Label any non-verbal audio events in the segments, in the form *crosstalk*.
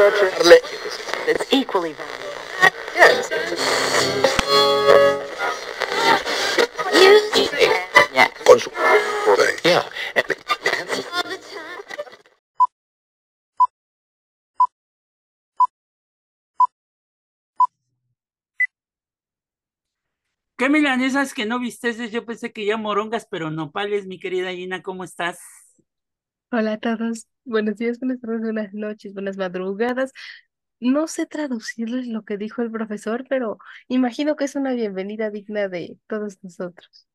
It's equally. Yes. Yeah. ¿Qué milanesas que no viste? Yo pensé que ya morongas, pero nopales, mi querida Gina, ¿cómo estás? Hola a todos. Buenos días, buenas tardes, buenas noches, buenas madrugadas. No sé traducirles lo que dijo el profesor, pero imagino que es una bienvenida digna de todos nosotros.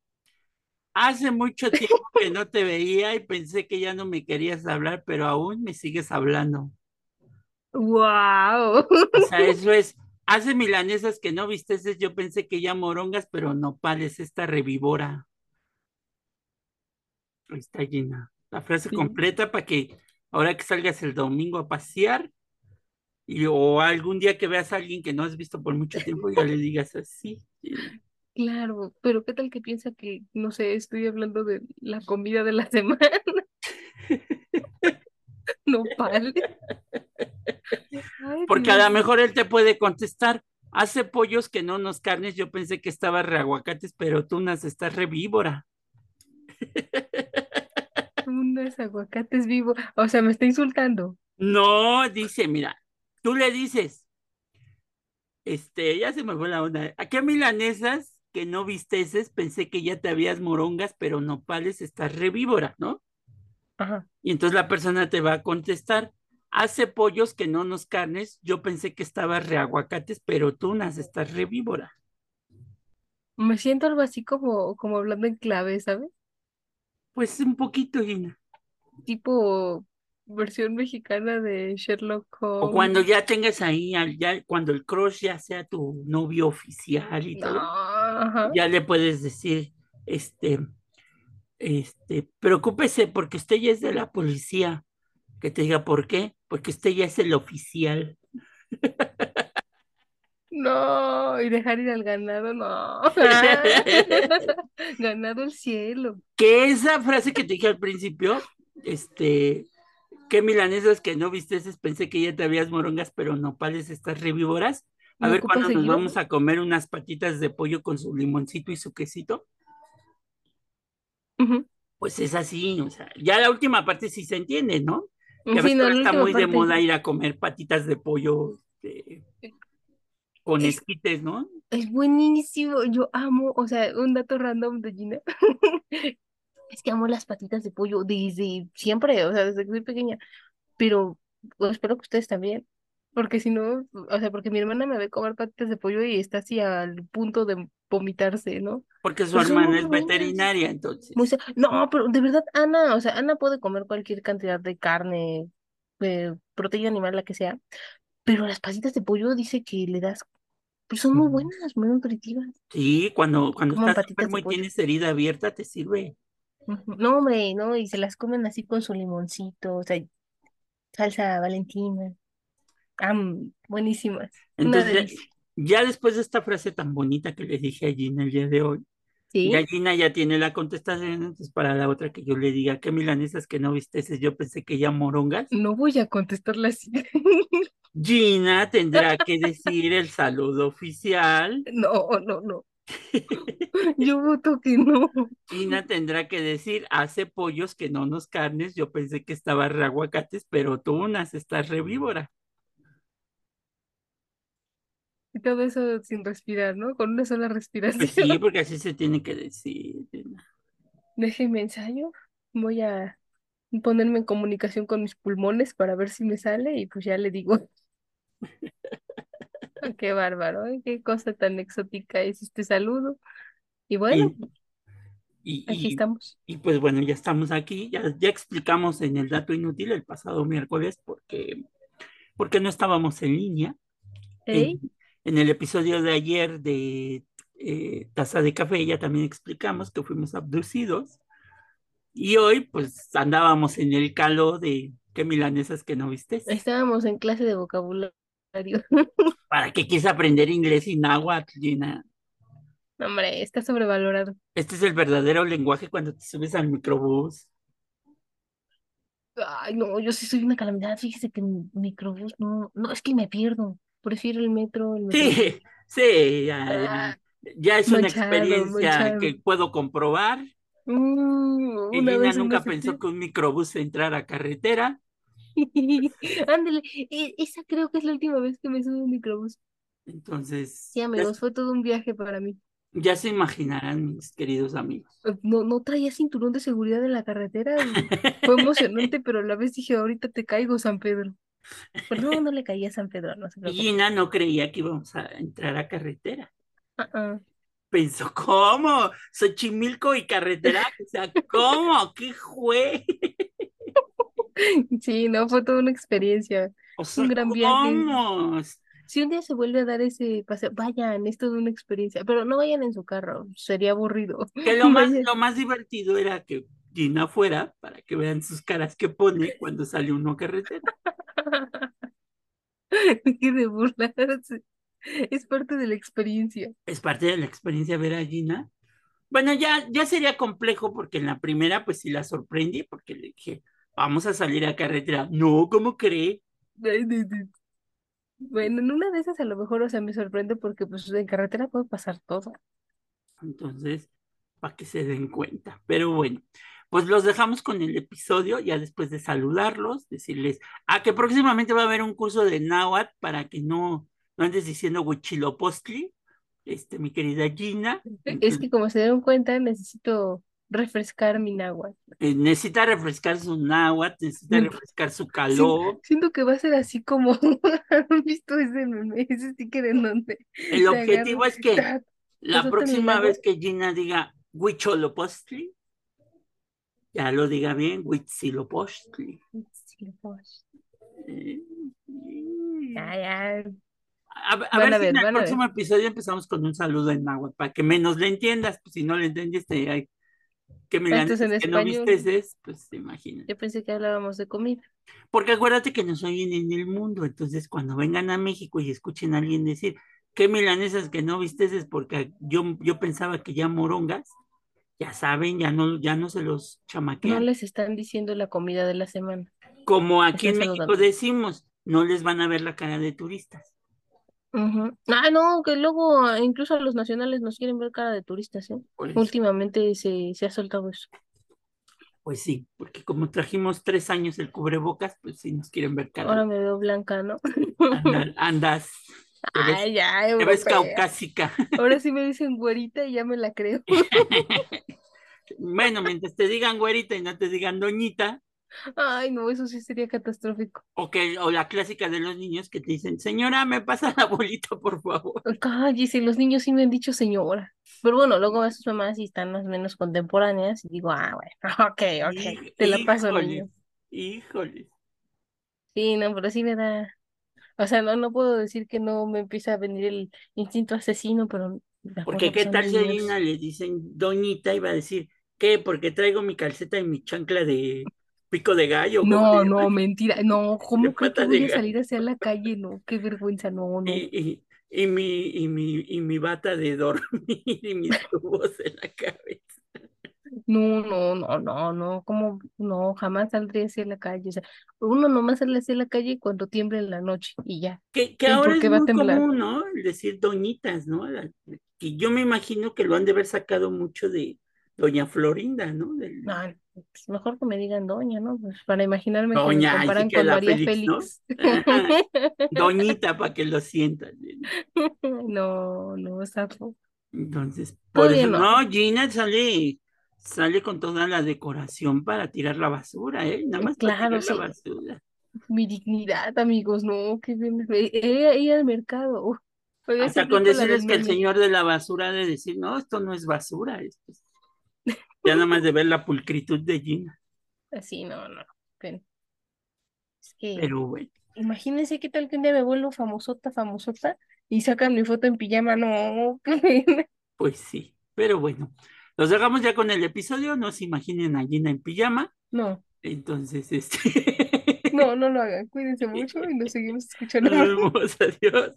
Hace mucho *laughs* tiempo que no te veía y pensé que ya no me querías hablar, pero aún me sigues hablando. ¡Wow! O sea, *laughs* eso es, hace milanesas que no viste, yo pensé que ya morongas, pero nopales, esta revivora. Ahí está Gina. La frase Sí. completa para que ahora que salgas el domingo a pasear y, o algún día que veas a alguien que no has visto por mucho tiempo, ya le digas así. Claro, pero ¿qué tal que piensa que, no sé, estoy hablando de la comida de la *laughs* semana? *laughs* Nopales. Ay, Porque a lo mejor él te puede contestar, hace pollos que no nos carnes, yo pensé que estaba re aguacates, pero tú nas estás re víbora. Unos aguacates vivos. O sea, me está insultando. No, dice, mira, tú le dices, este, ya se me fue la onda, ¿a qué milanesas que no visteces? Pensé que ya te habías morongas, pero nopales estás re víbora, ¿no? Ajá. Y entonces la persona te va a contestar, hace pollos que no nos carnes, yo pensé que estaba re aguacates, pero tú nas estás re víbora. Me siento algo así como, como hablando en clave, ¿sabes? Pues un poquito, Gina. Tipo versión mexicana de Sherlock O cuando Holmes. ya tengas ahí, al- ya, cuando el crush ya sea tu novio oficial y No, todo, ajá. ya le puedes decir, este, este, preocúpese porque usted ya es de la policía. Que te diga por qué, porque usted ya es el oficial. No, y dejar ir al ganado, no. *laughs* *laughs* Ganado el cielo. Que esa frase que te dije al principio, este, qué milanesas que no viste, pensé que ya te habías morongas, pero nopales estas revívoras. A ¿Me ver cuándo nos vamos a comer unas patitas de pollo con su limoncito y su quesito. Pues es así, o sea, ya la última parte sí se entiende, ¿no? Que a Sí, veces no, está muy de moda ir a comer patitas de pollo este, con Es, esquites, ¿no? es buenísimo. Yo amo, o sea, un dato random de Gina. *laughs* Es que amo las patitas de pollo desde siempre, o sea, desde que soy pequeña. Pero pues, espero que ustedes también. Porque si no, o sea, porque mi hermana me ve comer patitas de pollo y está así al punto de vomitarse, ¿no? Porque su son hermana es veterinaria, entonces. Muy No, pero de verdad, Ana, o sea, Ana puede comer cualquier cantidad de carne, de proteína animal, la que sea, pero las patitas de pollo dice que le das, pues son muy buenas, muy nutritivas. Sí, cuando, cuando estás enfermo y tienes herida abierta, te sirve. Ujú. No, hombre, no, y se las comen así con su limoncito, o sea, salsa Valentina. Am, buenísimas. Una Entonces, ya, delicia. ya después de esta frase tan bonita que le dije a Gina el día de hoy, ya ¿Sí? Gina ya tiene la contestación, entonces para la otra que yo le diga, ¿qué milanesas que no viste? Yo pensé que ya morongas. No voy a contestarla así. Gina tendrá *laughs* que decir el saludo oficial. No, no, no. *laughs* Yo voto que no. Gina tendrá que decir, hace pollos que no nos carnes. Yo pensé que estaba re aguacates, pero tú unas estás re víbora. Y todo eso sin respirar, ¿no? Con una sola Pues respiración. sí, porque así se tiene que decir. Déjeme ensayo. Voy a ponerme en comunicación con mis pulmones para ver si me sale y pues ya le digo. *laughs* *laughs* Qué bárbaro, ¿eh? Qué cosa tan exótica es este saludo. Y bueno, Y, aquí y, estamos. y pues bueno, ya estamos aquí. Ya, ya explicamos en el dato inútil el pasado miércoles porque, porque no estábamos en línea. En, en el episodio de ayer de eh, Taza de Café ya también explicamos que fuimos abducidos. Y hoy pues andábamos en el calo de qué milanesas que no viste. Estábamos en clase de vocabulario. *laughs* ¿Para qué quieres aprender inglés y náhuatl, Gina? Hombre, está sobrevalorado. Este es el verdadero lenguaje cuando te subes al microbús. Ay, no, yo sí soy una calamidad. Fíjese que en microbús, no, no, es que me pierdo. Prefiero el metro, el metrobús. Sí, sí, ya, ya. Ah, Ya es una experiencia que puedo comprobar. Mm, vez nunca pensó que un microbús entrara a carretera. *laughs* Ándale, e- esa creo que es la última vez que me subo un microbús. Entonces, Sí, ya, amigos, fue todo un viaje para mí. ya se imaginarán, mis queridos amigos. No, no traía cinturón de seguridad en la carretera. Fue *laughs* emocionante, pero a la vez dije, ahorita te caigo, San Pedro. Pero no, no le caía a San Pedro, no se preocupe. Gina no creía que íbamos a entrar a carretera. Ah, ah. Pensó, ¿cómo? Xochimilco y carretera. O sea, *laughs* ¿cómo? ¿Qué fue? *laughs* Sí, no, fue toda una experiencia. O sea, Un gran viaje. ¿cómo? Si un día se vuelve a dar ese paseo, vayan, es toda una experiencia, pero no vayan en su carro, sería aburrido. Que *laughs* lo más, lo más divertido era que Gina fuera para que vean sus caras que pone cuando sale uno a carretera. *laughs* Deje de burlarse. Es parte de la experiencia. Es parte de la experiencia ver a Gina. Bueno, ya, ya sería complejo porque en la primera pues sí la sorprendí porque le dije, vamos a salir a carretera. No, ¿cómo cree? Bueno, en una de esas a lo mejor, o sea, me sorprende porque pues en carretera puede pasar todo. Entonces, para que se den cuenta. Pero bueno, pues los dejamos con el episodio, ya después de saludarlos, decirles, ah, que próximamente va a haber un curso de náhuatl para que no, no andes diciendo huichilopostli, este, mi querida Gina. Es que como se dieron cuenta, necesito refrescar mi náhuatl. Eh, necesita refrescar su náhuatl, necesita refrescar su *laughs* calor. Siento que va a ser así como, *laughs* ¿han visto ese meme, ese sticker en donde El objetivo es que ¡tac! la próxima vez que Gina diga huicholopostli, ya lo diga bien, pues. Eh, Ya, ya. A, ver a si ver, en el ver. próximo episodio empezamos con un saludo en náhuatl, para que menos le entiendas, pues si no le entendiste, ay, que me Esto es en que no español. viste ese, pues imagínate. Yo pensé que hablábamos de comida. Porque acuérdate que nos oyen en el mundo, entonces cuando vengan a México y escuchen a alguien decir, ¿qué milanesas que no viste? Es porque yo, yo pensaba que ya morongas, ya saben, ya no, ya no se los No chamaquean. les están diciendo la comida de la semana. Como aquí en México saludando. decimos, no les van a ver la cara de turistas. Ujú. Ah, no, que luego ah, incluso a los nacionales nos quieren ver cara de turistas, ¿eh? Por eso. Últimamente se, se ha soltado eso. Pues sí, porque como trajimos tres años el cubrebocas, pues sí nos quieren ver cara. Ahora me veo blanca, ¿no? Anda- *laughs* andas, te ves, Ay, ya, te ves europea. caucásica. Ahora sí *laughs* me dicen güerita y ya me la creo. *laughs* Bueno, mientras te digan güerita y no te digan doñita, Ay, no, eso sí sería catastrófico. o que, o la clásica de los niños que te dicen, señora, me pasa la bolita, por favor. Cállese, los niños sí me han dicho señora. Pero bueno, luego a sus mamás sí están más o menos contemporáneas y digo, ah, bueno, *laughs* ok, ok, te la paso, híjoles, niño. Híjoles. Sí, no, pero sí me da. O sea, no, no puedo decir que no me empieza a venir el instinto asesino, pero Porque qué tal si a le dicen doñita y va a decir, ¿qué? Porque traigo mi calceta y mi chancla de pico de gallo. ¿cómo No, no, mentira. No, *laughs* ¿cómo que voy a salir hacia la calle? No, qué vergüenza, no, no. Y, y, y mi, y, mi, y mi bata de dormir y mis *laughs* tubos en la cabeza. No, no, no, no, no, como, no, jamás saldré hacia la calle. O sea, uno nomás sale hacia la calle cuando tiembla en la noche y ya. Que, que ¿Y ahora es va muy temblar? común, ¿no? Decir doñitas, ¿no? La- que yo me imagino que lo han de haber sacado mucho de Doña Florinda, ¿no? Del- No, pues mejor que me digan doña, ¿no? Pues para imaginarme que me comparan que con María Félix. *laughs* *laughs* Doñita, para que lo sientan. No, no, sapo. Entonces, por Todavía eso, no. no, Gina sale, sale con toda la decoración para tirar la basura, ¿eh? Nada más para Claro, tirar sí. la basura. Mi dignidad, amigos, no, que bien. Ella ir al mercado. Hasta con decirles que el señor de la basura ha de decir, no, esto no es basura, esto es-". Ya nada más de ver la pulcritud de Gina. Así, no, no. pero- Es que, Pero bueno, imagínense qué tal que un día me vuelvo famosota, famosota, y sacan mi foto en pijama, no, *laughs* pues sí. Pero bueno, los dejamos ya con el episodio. No se imaginen a Gina en pijama. No, Entonces, este. no, no lo hagan. Cuídense mucho y nos *laughs* seguimos escuchando. Nos vemos, adiós.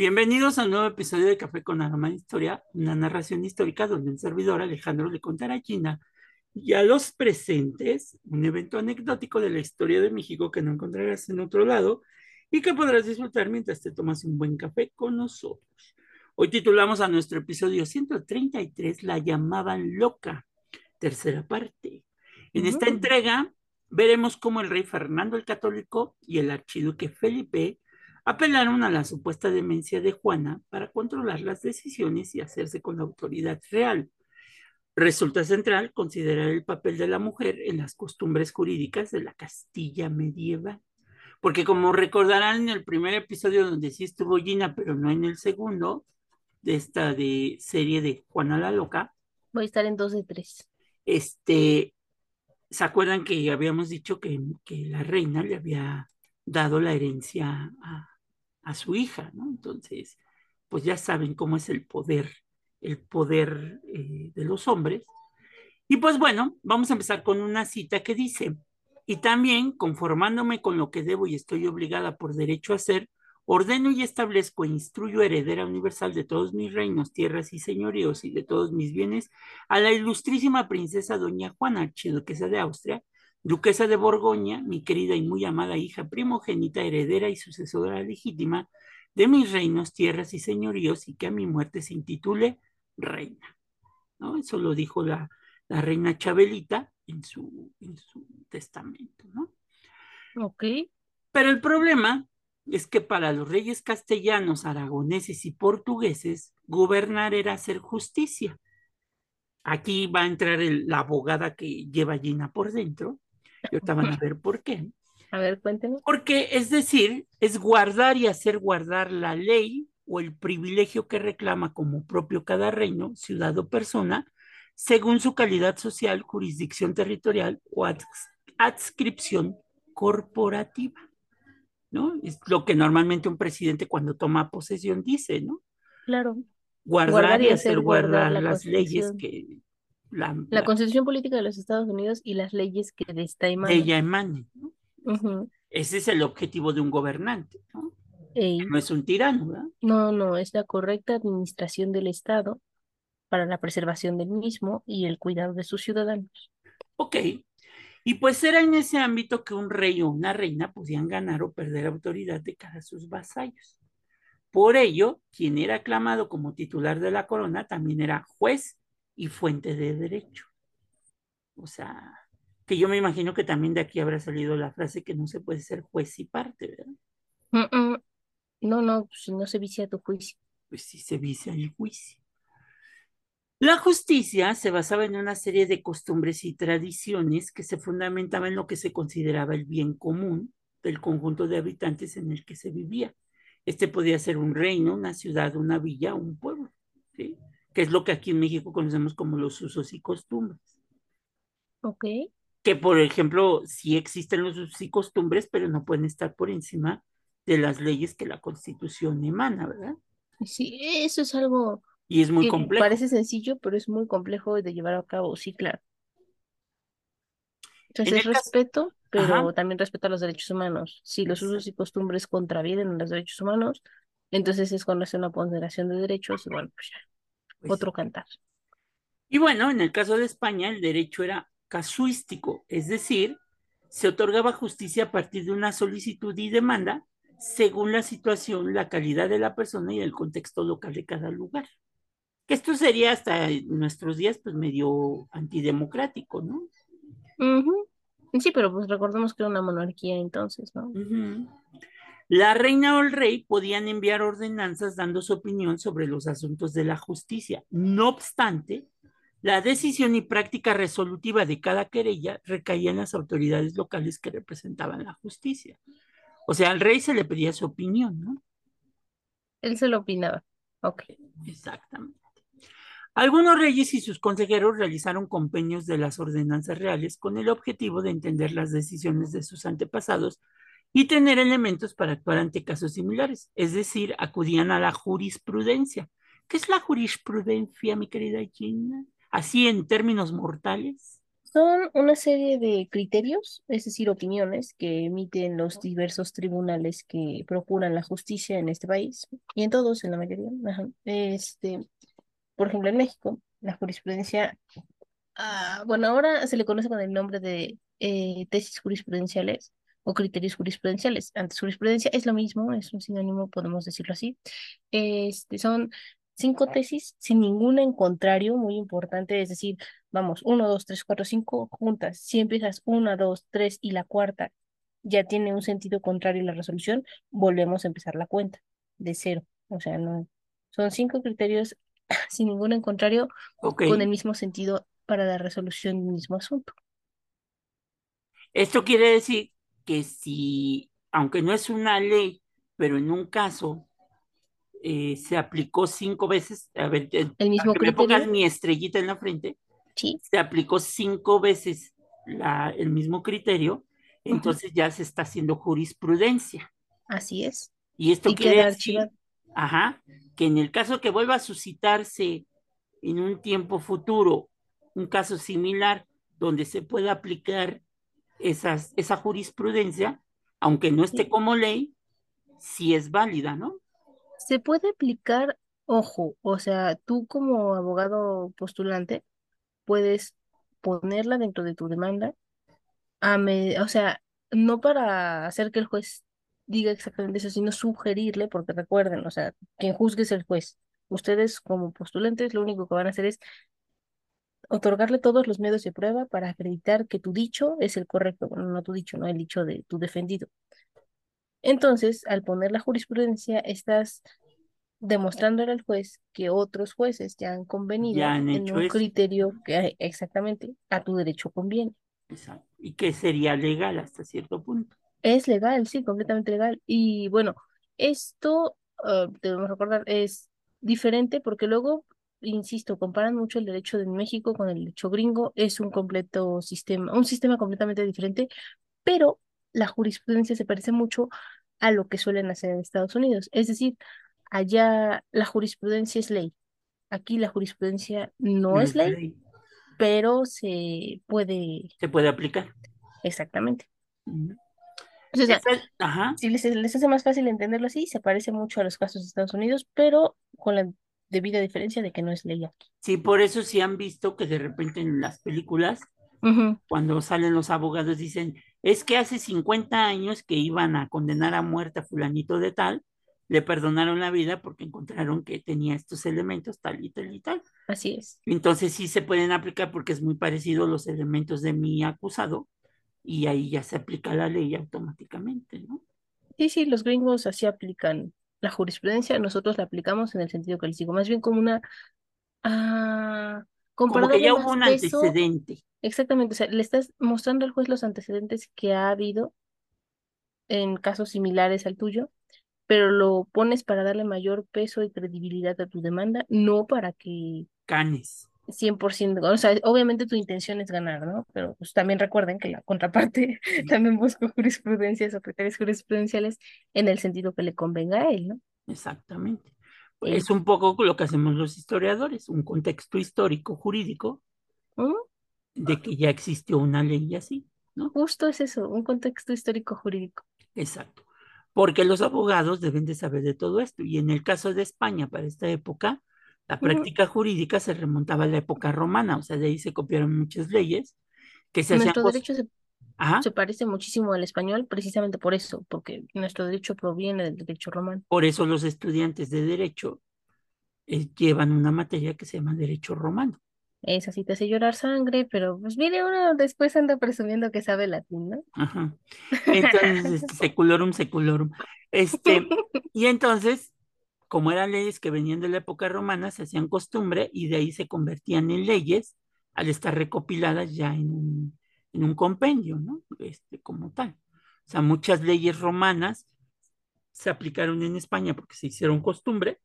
Bienvenidos a un nuevo episodio de Café con Aroma Historia, una narración histórica donde el servidor Alejandro le contará a China y a los presentes un evento anecdótico de la historia de México que no encontrarás en otro lado y que podrás disfrutar mientras te tomas un buen café con nosotros. Hoy titulamos a nuestro episodio 133 La llamaban loca, tercera parte. En esta entrega veremos cómo el rey Fernando el Católico y el archiduque Felipe apelaron a la supuesta demencia de Juana para controlar las decisiones y hacerse con la autoridad real. Resulta central considerar el papel de la mujer en las costumbres jurídicas de la Castilla medieval. Porque como recordarán en el primer episodio donde sí estuvo Gina, pero no en el segundo, de esta de serie de Juana la Loca, Voy a estar en dos de tres. este, ¿se acuerdan que habíamos dicho que, que la reina le había dado la herencia a, a su hija, ¿no? Entonces, pues ya saben cómo es el poder, el poder eh, de los hombres. Y pues bueno, vamos a empezar con una cita que dice, y también conformándome con lo que debo y estoy obligada por derecho a hacer, ordeno y establezco e instruyo heredera universal de todos mis reinos, tierras y señoríos y de todos mis bienes a la ilustrísima princesa doña Juana, archiduquesa de Austria, duquesa de Borgoña, mi querida y muy amada hija primogénita, heredera y sucesora legítima de mis reinos, tierras y señoríos, y que a mi muerte se intitule reina. ¿No? Eso lo dijo la, la reina Chabelita en su, en su testamento, ¿no? Ok. Pero el problema es que para los reyes castellanos, aragoneses y portugueses, gobernar era hacer justicia. Aquí va a entrar el, la abogada que lleva Gina por dentro, y ahorita van a ver por qué. *laughs* A ver, cuéntenos. Porque es decir, es guardar y hacer guardar la ley o el privilegio que reclama como propio cada reino, ciudad o persona, según su calidad social, jurisdicción territorial o ads adscripción corporativa. ¿no? Es lo que normalmente un presidente cuando toma posesión dice, ¿no? Claro. Guardar, Guardar y hacer guardar, guardar la las leyes que la, La la- Constitución Política de los Estados Unidos y las leyes que de esta de emanan. ella emanen. ¿no? Ese es el objetivo de un gobernante, ¿no? No es un tirano, ¿verdad? No, no, es la correcta administración del Estado para la preservación del mismo y el cuidado de sus ciudadanos. Ok. Y pues era en ese ámbito que un rey o una reina podían ganar o perder autoridad de cara a sus vasallos. Por ello, quien era aclamado como titular de la corona también era juez y fuente de derecho. O sea, que yo me imagino que también de aquí habrá salido la frase que no se puede ser juez y parte, ¿verdad? Mm, mm. No, no, pues, si no se vicia tu juicio. Pues sí se vicia el juicio. La justicia se basaba en una serie de costumbres y tradiciones que se fundamentaban en lo que se consideraba el bien común del conjunto de habitantes en el que se vivía. Este podía ser un reino, una ciudad, una villa, un pueblo, ¿sí? Que es lo que aquí en México conocemos como los usos y costumbres. Ok. Que, por ejemplo, sí existen los usos y costumbres, pero no pueden estar por encima de las leyes que la Constitución emana, ¿verdad? Sí, eso es algo Y es muy que complejo. parece sencillo, pero es muy complejo de llevar a cabo. Sí, claro. Entonces, En es caso- respeto, pero Ajá. también respeto a los derechos humanos. Si los usos y costumbres contravienen los derechos humanos, entonces es cuando hace una ponderación de derechos y bueno, pues ya, Pues, otro cantar. Y bueno, en el caso de España, el derecho era casuístico, es decir, se otorgaba justicia a partir de una solicitud y demanda según la situación, la calidad de la persona y el contexto local de cada lugar. Que esto sería hasta nuestros días, pues medio antidemocrático, ¿no? Sí, pero pues recordemos que era una monarquía entonces, ¿no? Ujú. La reina o el rey podían enviar ordenanzas dando su opinión sobre los asuntos de la justicia. No obstante, la decisión y práctica resolutiva de cada querella recaía en las autoridades locales que representaban la justicia. O sea, al rey se le pedía su opinión, ¿no? Él se lo opinaba. Ok. Exactamente. Algunos reyes y sus consejeros realizaron compendios de las ordenanzas reales con el objetivo de entender las decisiones de sus antepasados y tener elementos para actuar ante casos similares, es decir, acudían a la jurisprudencia. ¿Qué es la jurisprudencia, mi querida Gina? Así en términos mortales. Son una serie de criterios, es decir, opiniones que emiten los diversos tribunales que procuran la justicia en este país y en todos, en la mayoría. Este, por ejemplo, en México, la jurisprudencia, ah, bueno, ahora se le conoce con el nombre de eh, tesis jurisprudenciales o criterios jurisprudenciales. Antes, jurisprudencia es lo mismo, es un sinónimo, podemos decirlo así. Este, son cinco tesis sin ninguna en contrario, muy importante, es decir, vamos, uno, dos, tres, cuatro, cinco juntas. Si empiezas una, dos, tres y la cuarta ya tiene un sentido contrario la resolución, volvemos a empezar la cuenta de cero. O sea, no, son cinco criterios *clears throat* sin ningún en contrario con el mismo sentido para la resolución del mismo asunto. Esto quiere decir que si, aunque no es una ley, pero en un caso eh, se aplicó cinco veces, a ver, El mismo que me pongas mi estrellita en la frente, sí, se aplicó cinco veces la, el mismo criterio, entonces ya se está haciendo jurisprudencia. así es. Y esto Y quiere decir, ajá, que en el caso que vuelva a suscitarse en un tiempo futuro un caso similar donde se pueda aplicar esas, esa jurisprudencia, aunque no esté como ley, sí es válida, ¿no? Se puede aplicar, ojo, o sea, tú como abogado postulante puedes ponerla dentro de tu demanda, a me- o sea, no para hacer que el juez diga exactamente eso, sino sugerirle, porque recuerden, o sea, quien juzgue es el juez. Ustedes como postulantes lo único que van a hacer es otorgarle todos los medios de prueba para acreditar que tu dicho es el correcto, bueno, no tu dicho, no el dicho de tu defendido. Entonces, al poner la jurisprudencia, estás demostrándole al juez que otros jueces ya han Ya convenido han en un eso. criterio que exactamente a tu derecho conviene. Exacto. Y que sería legal hasta cierto punto. Es legal, sí, completamente legal. Y bueno, esto, eh, debemos recordar, es diferente porque luego, insisto, comparan mucho el derecho de México con el derecho gringo, es un completo sistema, un sistema completamente diferente, pero la jurisprudencia se parece mucho a lo que suelen hacer en Estados Unidos. Es decir, allá la jurisprudencia es ley. Aquí la jurisprudencia no No es ley, ley. pero se puede, Se puede aplicar. exactamente. O sea, Esa- ajá. si les, les hace más fácil entenderlo así, se parece mucho a los casos de Estados Unidos, pero con la debida diferencia de que no es ley aquí. Sí, por eso sí han visto que de repente en las películas, cuando salen los abogados, dicen, es que hace 50 años que iban a condenar a muerte a fulanito de tal, le perdonaron la vida porque encontraron que tenía estos elementos tal y tal y tal. así es. Entonces sí se pueden aplicar porque es muy parecido los elementos de mi acusado y ahí ya se aplica la ley automáticamente, ¿no? Sí, sí, los gringos así aplican la jurisprudencia, nosotros la aplicamos en el sentido digo, más bien como una, ah, como que ya hubo un peso, antecedente. exactamente, o sea, le estás mostrando al juez los antecedentes que ha habido en casos similares al tuyo, pero lo pones para darle mayor peso y credibilidad a tu demanda, no para que Canes. 100%, o sea, obviamente tu intención es ganar, ¿no? Pero pues también recuerden que la contraparte *laughs* también busca jurisprudencias o criterios jurisprudenciales en el sentido que le convenga a él, ¿no? Exactamente. Eh, Es un poco lo que hacemos los historiadores, un contexto histórico, jurídico, ¿Mm? de que ya existió una ley así, ¿no? Justo es eso, un contexto histórico jurídico. Exacto. Porque los abogados deben de saber de todo esto. Y en el caso de España, para esta época, la práctica jurídica se remontaba a la época romana, o sea, de ahí se copiaron muchas leyes que se Nuestro derecho se, parece muchísimo al español precisamente por eso, porque nuestro derecho proviene del derecho romano. por eso los estudiantes de derecho eh, llevan una materia que se llama derecho romano. Esa sí te hace llorar sangre, pero pues mire, uno después anda presumiendo que sabe latín, ¿no? Ajá. Entonces, este, *laughs* seculorum, seculorum. Este, y entonces, como eran leyes que venían de la época romana, se hacían costumbre y de ahí se convertían en leyes al estar recopiladas ya en un, en un compendio, ¿no? Este, como tal. O sea, muchas leyes romanas se aplicaron en España porque se hicieron costumbre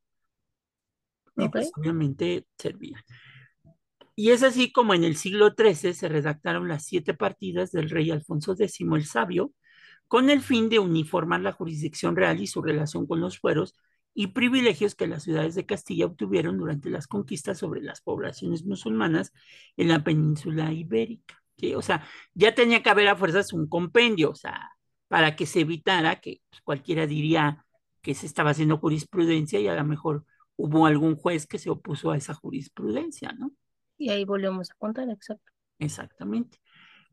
y pues obviamente servían. Y es así como en el siglo XIII se redactaron las siete partidas del rey Alfonso X el Sabio, con el fin de uniformar la jurisdicción real y su relación con los fueros y privilegios que las ciudades de Castilla obtuvieron durante las conquistas sobre las poblaciones musulmanas en la península ibérica. ¿sí? O sea, ya tenía que haber a fuerzas un compendio, o sea, para que se evitara que pues, cualquiera diría que se estaba haciendo jurisprudencia y a lo mejor hubo algún juez que se opuso a esa jurisprudencia, ¿no? Y ahí volvemos a contar, exacto. Exactamente.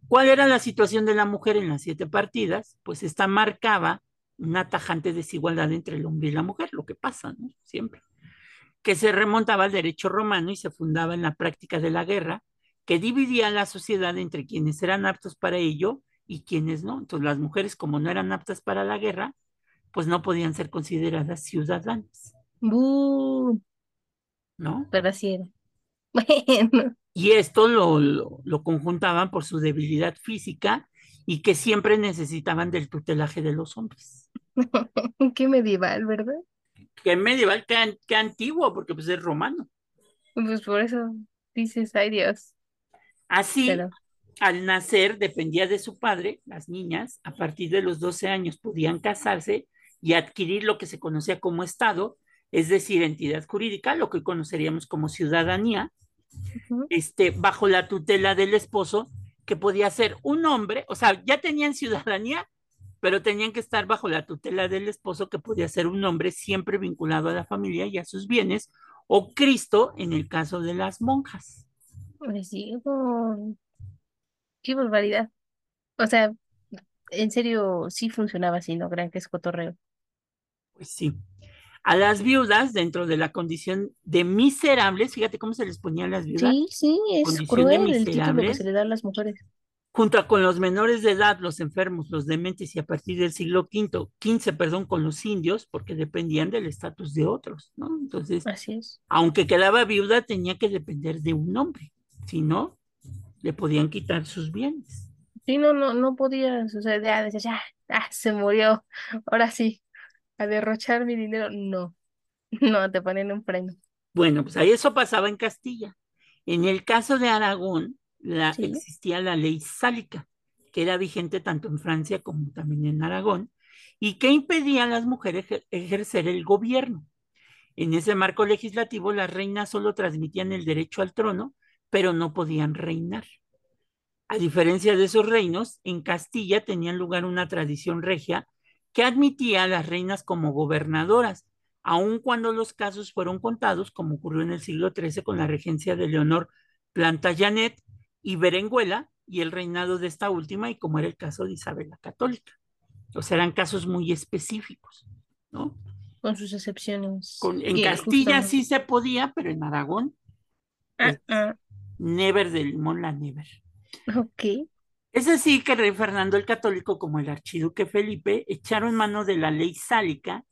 ¿Cuál era la situación de la mujer en las siete partidas? Pues esta marcaba una tajante desigualdad entre el hombre y la mujer, lo que pasa, ¿no? Siempre. Que se remontaba al derecho romano y se fundaba en la práctica de la guerra, que dividía la sociedad entre quienes eran aptos para ello y quienes no. Entonces las mujeres, como no eran aptas para la guerra, pues no podían ser consideradas ciudadanas. ¿No? Pero así era. Bueno. Y esto lo, lo, conjuntaban por su debilidad física y que siempre necesitaban del tutelaje de los hombres. *laughs* Qué medieval, ¿verdad? Qué medieval, qué, antiguo, porque pues es romano. Pues por eso dices, ay Dios. Así, al nacer dependía de su padre, las niñas, a partir de los 12 años podían casarse y adquirir lo que se conocía como Estado, es decir, entidad jurídica, lo que conoceríamos como ciudadanía, este, bajo la tutela del esposo, que podía ser un hombre, o sea, ya tenían ciudadanía, pero tenían que estar bajo la tutela del esposo, que podía ser un hombre siempre vinculado a la familia y a sus bienes, o Cristo en el caso de las monjas. Pues sí, qué barbaridad. O sea, en serio, sí funcionaba así, ¿no? Gran que es cotorreo. Pues sí a las viudas dentro de la condición de miserables, fíjate cómo se les ponía a las viudas. Sí, sí, es cruel el título que se le da a las mujeres. Junto con los menores de edad, los enfermos, los dementes y a partir del siglo V, XV, perdón, con los indios, porque dependían del estatus de otros, ¿no? Entonces, Así es. aunque quedaba viuda, tenía que depender de un hombre, si no, le podían quitar sus bienes. Sí, no, no, no podía suceder, ya, ya, ah, se murió, ahora sí, a derrochar mi dinero, no, *laughs* no, te ponen un freno. Bueno, pues ahí eso pasaba en Castilla. En el caso de Aragón, la, existía la ley sálica, que era vigente tanto en Francia como también en Aragón, y que impedía a las mujeres ejercer el gobierno. En ese marco legislativo, las reinas solo transmitían el derecho al trono, pero no podían reinar. A diferencia de esos reinos, en Castilla tenían lugar una tradición regia que admitía a las reinas como gobernadoras, aun cuando los casos fueron contados, como ocurrió en el siglo XIII con la regencia de Leonor Plantagenet y Berenguela y el reinado de esta última, y como era el caso de Isabel la Católica. O sea, eran casos muy específicos, ¿no? Con sus excepciones. en Castilla sí se podía, pero en Aragón, ah, ah. never del limón la never. Ok. Es así que el rey Fernando el Católico, como el archiduque Felipe, echaron mano de la ley sálica,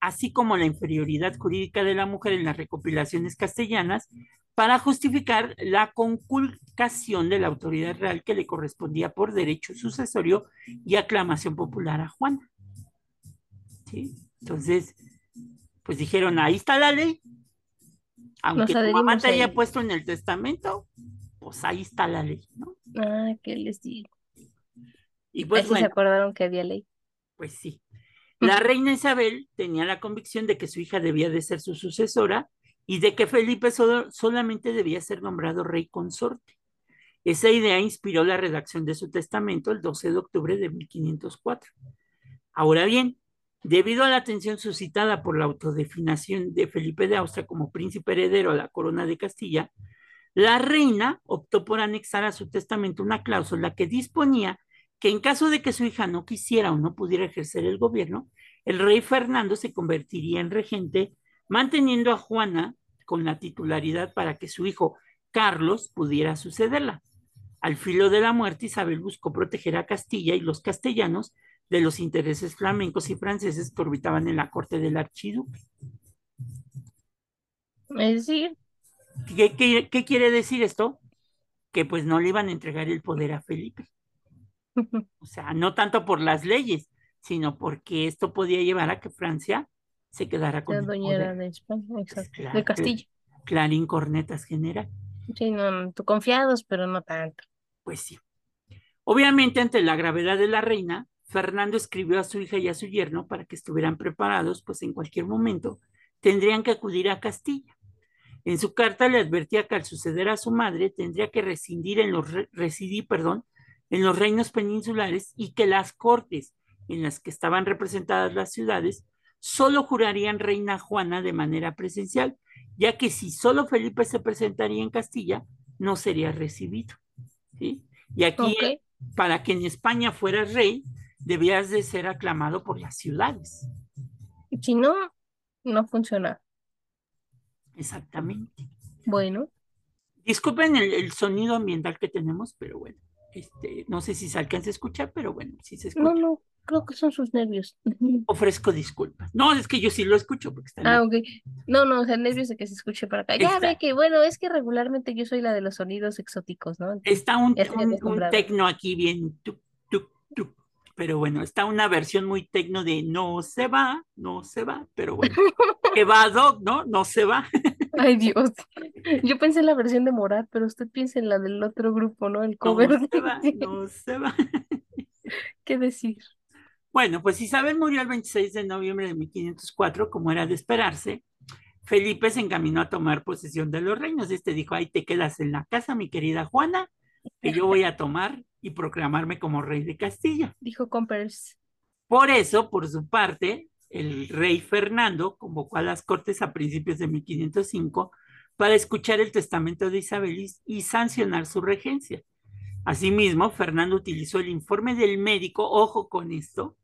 así como la inferioridad jurídica de la mujer en las recopilaciones castellanas, para justificar la conculcación de la autoridad real que le correspondía por derecho sucesorio y aclamación popular a Juana. Entonces, pues dijeron, ahí está la ley. Aunque tu mamá te haya puesto en el testamento, pues ahí está la ley, ¿no? Ah, ¿qué les digo? Y pues se acordaron que había ley. Pues sí. La reina Isabel tenía la convicción de que su hija debía de ser su sucesora y de que Felipe solamente debía ser nombrado rey consorte. Esa idea inspiró la redacción de su testamento el 12 de octubre de 1504. Ahora bien, debido a la atención suscitada por la autodefinación de Felipe de Austria como príncipe heredero a la corona de Castilla, la reina optó por anexar a su testamento una cláusula que disponía que en caso de que su hija no quisiera o no pudiera ejercer el gobierno, el rey Fernando se convertiría en regente, manteniendo a Juana con la titularidad para que su hijo Carlos pudiera sucederla. Al filo de la muerte, Isabel buscó proteger a Castilla y los castellanos de los intereses flamencos y franceses que orbitaban en la corte del archiduque. Es decir, ¿Qué, quiere decir esto? Que pues no le iban a entregar el poder a Felipe. *laughs* O sea, no tanto por las leyes, sino porque esto podía llevar a que Francia se quedara con la doñera de España, exacto, de Castilla. Clarín Cornetas General. Sí, no, confiados, pero no tanto. Pues sí. Obviamente, ante la gravedad de la reina, Fernando escribió a su hija y a su yerno para que estuvieran preparados, pues en cualquier momento tendrían que acudir a Castilla. En su carta le advertía que al suceder a su madre tendría que residir en los, residir, perdón, en los reinos peninsulares y que las cortes en las que estaban representadas las ciudades solo jurarían reina Juana de manera presencial, ya que si solo Felipe se presentaría en Castilla, no sería recibido. ¿sí? Y aquí, para que en España fueras rey, debías de ser aclamado por las ciudades. Si no, no funciona. Exactamente. Bueno. Disculpen el, sonido ambiental que tenemos, pero bueno, este, no sé si se alcanza a escuchar, pero bueno, si se escucha. No, no, creo que son sus nervios. *laughs* Ofrezco disculpas. No, es que yo sí lo escucho porque está. Ah, ok. No, no, o sea, nervios de que se escuche para acá. Ya ve que, bueno, es que regularmente yo soy la de los sonidos exóticos, ¿no? está un, un, tecno aquí bien, pero bueno, está una versión muy tecno de no se va, no se va, pero bueno, *laughs* que va Doc, ¿no? No se va. Ay, Dios. Yo pensé en la versión de Morat, pero usted piensa en la del otro grupo, ¿no? El cover. No se va, no se va. ¿Qué decir? Bueno, pues Isabel murió el 26 de noviembre de 1504, como era de esperarse. Felipe se encaminó a tomar posesión de los reinos. Este dijo, ahí te quedas en la casa, mi querida Juana, que yo voy a tomar y proclamarme como rey de Castilla. Dijo Compers. Por eso, por su parte, el rey Fernando convocó a las cortes a principios de 1505 para escuchar el testamento de Isabel y sancionar su regencia. Asimismo, Fernando utilizó el informe del médico, ojo con esto,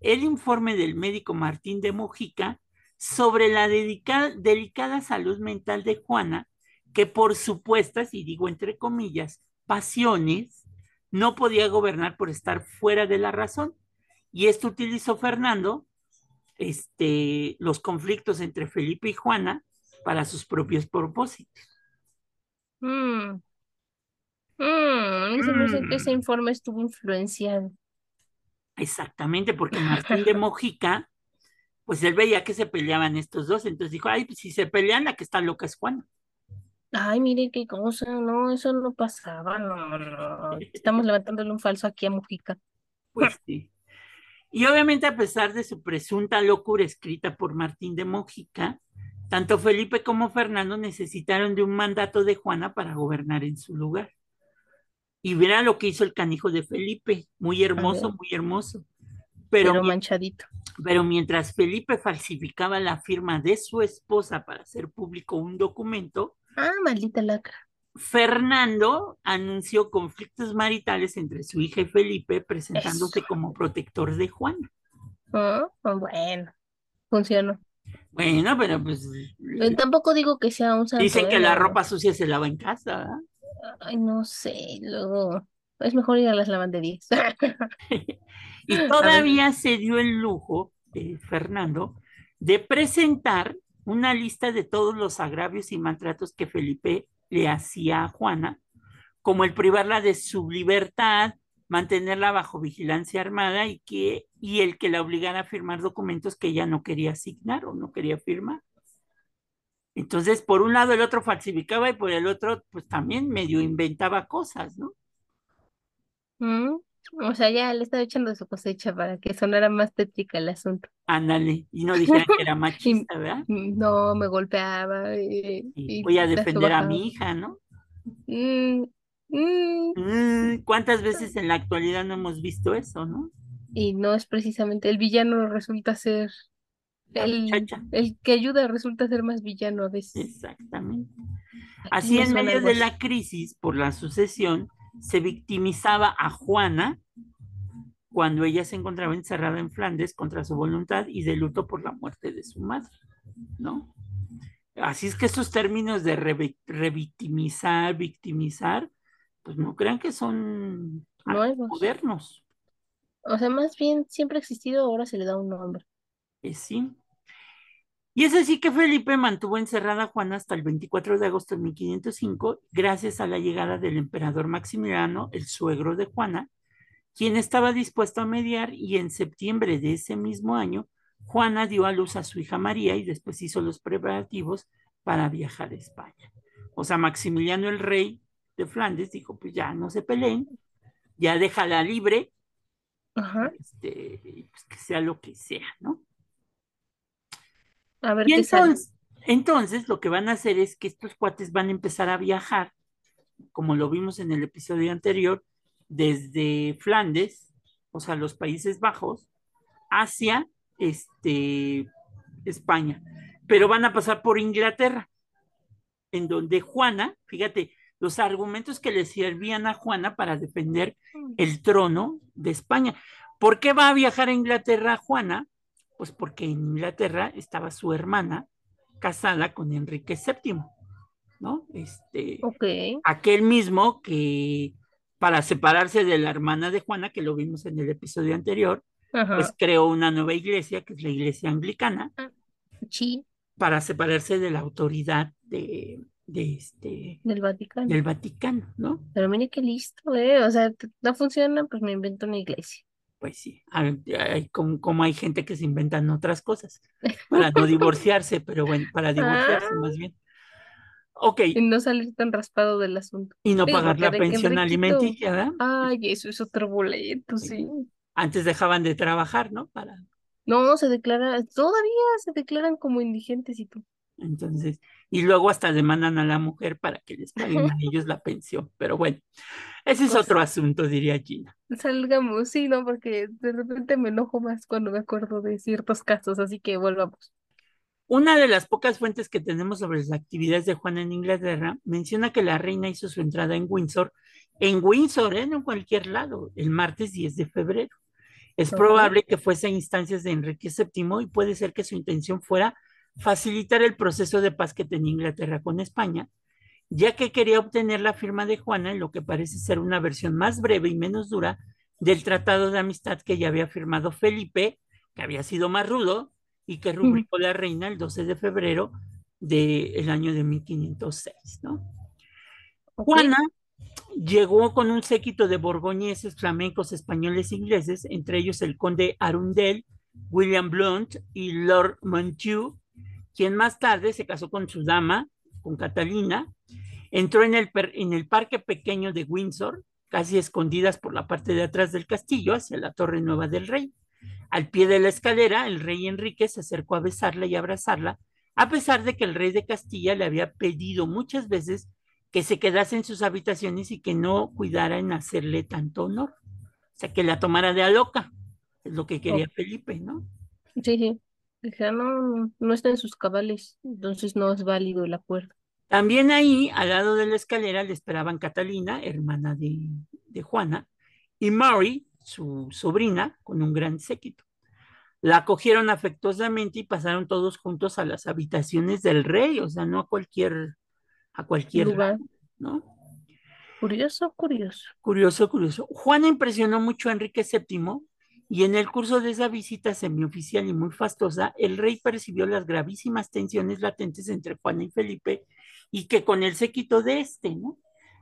el informe del médico Martín de Mojica sobre la delicada salud mental de Juana, que por supuestas, y digo entre comillas, pasiones, no podía gobernar por estar fuera de la razón. Y esto utilizó Fernando, este, los conflictos entre Felipe y Juana para sus propios propósitos. Mm. Mm, ese informe estuvo influenciado. Exactamente, porque Martín de Mojica, pues él veía que se peleaban estos dos, entonces dijo, ay, pues si se pelean, la que está loca es Juana. Ay, mire qué cosa, no, eso no pasaba, no, no. Estamos levantándole un falso aquí a Mojica. Pues sí. Y obviamente a pesar de su presunta locura escrita por Martín de Mojica, tanto Felipe como Fernando necesitaron de un mandato de Juana para gobernar en su lugar. Y verá lo que hizo el canijo de Felipe, muy hermoso, muy hermoso. Pero, manchadito. Pero mientras Felipe falsificaba la firma de su esposa para hacer público un documento. Ah, maldita lacra. Fernando anunció conflictos maritales entre su hija y Felipe, presentándose como protector de Juan. Ah, bueno, funcionó. Bueno, pero pues. tampoco digo que sea un santo. Dicen que ¿eh? la ropa sucia se lava en casa, ¿verdad? Ay, no sé, luego es mejor ir a las lavanderías. *laughs* y todavía se dio el lujo, eh, Fernando, de presentar una lista de todos los agravios y maltratos que Felipe le hacía a Juana, como el privarla de su libertad, mantenerla bajo vigilancia armada y, que, y el que la obligara a firmar documentos que ella no quería asignar o no quería firmar. Entonces, por un lado el otro falsificaba y por el otro, pues también medio inventaba cosas, ¿no? Mm, o sea, ya le estaba echando su cosecha para que sonara más tétrica el asunto. Ándale, y no dijeran que era *laughs* machista, ¿verdad? No, me golpeaba. Y, voy a defender a mi hija, ¿no? Mm, mm. ¿Cuántas veces en la actualidad no hemos visto eso, no? Y no es precisamente, el villano resulta ser el, que ayuda resulta ser más villano a veces. Exactamente. Así en medio de la crisis por la sucesión, se victimizaba a Juana cuando ella se encontraba encerrada en Flandes contra su voluntad y de luto por la muerte de su madre, ¿no? Así es que estos términos de revictimizar, victimizar, pues no crean que son modernos. O sea, más bien siempre ha existido, ahora se le da un nombre. Eh, sí. Y es así que Felipe mantuvo encerrada a Juana hasta el 24 de agosto de 1505, gracias a la llegada del emperador Maximiliano, el suegro de Juana, quien estaba dispuesto a mediar y en septiembre de ese mismo año, Juana dio a luz a su hija María y después hizo los preparativos para viajar a España. O sea, Maximiliano el rey de Flandes dijo, pues ya no se peleen, ya déjala libre, Este, pues que sea lo que sea, ¿no? A ver y qué entonces, Entonces, lo que van a hacer es que estos cuates van a empezar a viajar, como lo vimos en el episodio anterior, desde Flandes, o sea, los Países Bajos, hacia este, España, pero van a pasar por Inglaterra, en donde Juana, fíjate, los argumentos que le servían a Juana para defender el trono de España. ¿Por qué va a viajar a Inglaterra Juana? Pues porque en Inglaterra estaba su hermana casada con Enrique VII, ¿no? Este, Ok. aquel mismo que para separarse de la hermana de Juana, que lo vimos en el episodio anterior, Ajá. pues creó una nueva iglesia, que es la iglesia anglicana, Sí, para separarse de la autoridad de, de este, del Vaticano. del Vaticano, ¿no? Pero mire qué listo, ¿eh? O sea, no funciona, pues me invento una iglesia. Pues sí, hay, hay como, como hay gente que se inventan otras cosas *laughs* para no divorciarse, pero bueno, para divorciarse Ah. más bien. Ok, Y no salir tan raspado del asunto. y no Digo, pagar la pensión alimenticia, ¿verdad? Ay, eso es otro boleto, sí. Antes dejaban de trabajar, ¿no? Para, No, se declara, todavía se declaran como indigentes y tú. Entonces, y luego hasta demandan a la mujer para que les paguen a ellos la pensión. Pero bueno, ese es Pues- otro asunto, diría Gina. Salgamos, sí, no, porque de repente me enojo más cuando me acuerdo de ciertos casos, así que volvamos. Una de las pocas fuentes que tenemos sobre las actividades de Juana en Inglaterra menciona que la reina hizo su entrada en Windsor, en Windsor, ¿eh? no en cualquier lado, el martes 10 de febrero. Es probable que fuese a instancias de Enrique VII y puede ser que su intención fuera facilitar el proceso de paz que tenía Inglaterra con España, ya que quería obtener la firma de Juana en lo que parece ser una versión más breve y menos dura del tratado de amistad que ya había firmado Felipe, que había sido más rudo y que rubricó la reina el 12 de febrero del año de 1506, ¿no? Juana llegó con un séquito de borgoñeses, flamencos, españoles e ingleses, entre ellos el conde Arundel, William Blount y Lord Montagu, quien más tarde se casó con su dama, con Catalina, entró en el, per- en el parque pequeño de Windsor, casi escondidas por la parte de atrás del castillo, hacia la Torre Nueva del Rey. Al pie de la escalera, el rey Enrique se acercó a besarla y abrazarla, a pesar de que el rey de Castilla le había pedido muchas veces que se quedase en sus habitaciones y que no cuidara en hacerle tanto honor. O sea, que la tomara de a loca, es lo que quería Felipe, ¿no? Sí, sí. Dije, "Ah, no, no está en sus cabales, entonces no es válido el acuerdo. También ahí, al lado de la escalera, le esperaban Catalina, hermana de, de Juana, y Mary, su sobrina, con un gran séquito. La acogieron afectuosamente y pasaron todos juntos a las habitaciones del rey, o sea, no a cualquier, a cualquier Lugar. ¿no? Curioso, curioso. Curioso, curioso. Juana impresionó mucho a Enrique VII y en el curso de esa visita semioficial y muy fastosa, el rey percibió las gravísimas tensiones latentes entre Juana y Felipe y que con él se quitó de este, ¿no?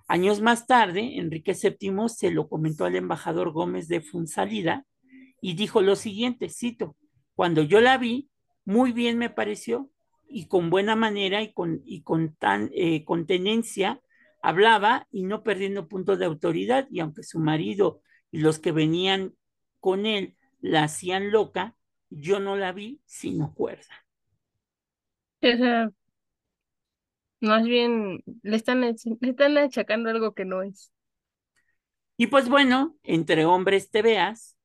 Años más tarde, Enrique VII se lo comentó al embajador Gómez de Funsalida y dijo lo siguiente, cito, cuando yo la vi, muy bien me pareció y con buena manera y con, y con tan eh, con tenencia hablaba y no perdiendo punto de autoridad y aunque su marido y los que venían con él la hacían loca, yo no la vi sino cuerda. O sea, más bien le están, le están achacando algo que no es. Y pues bueno, entre hombres te veas,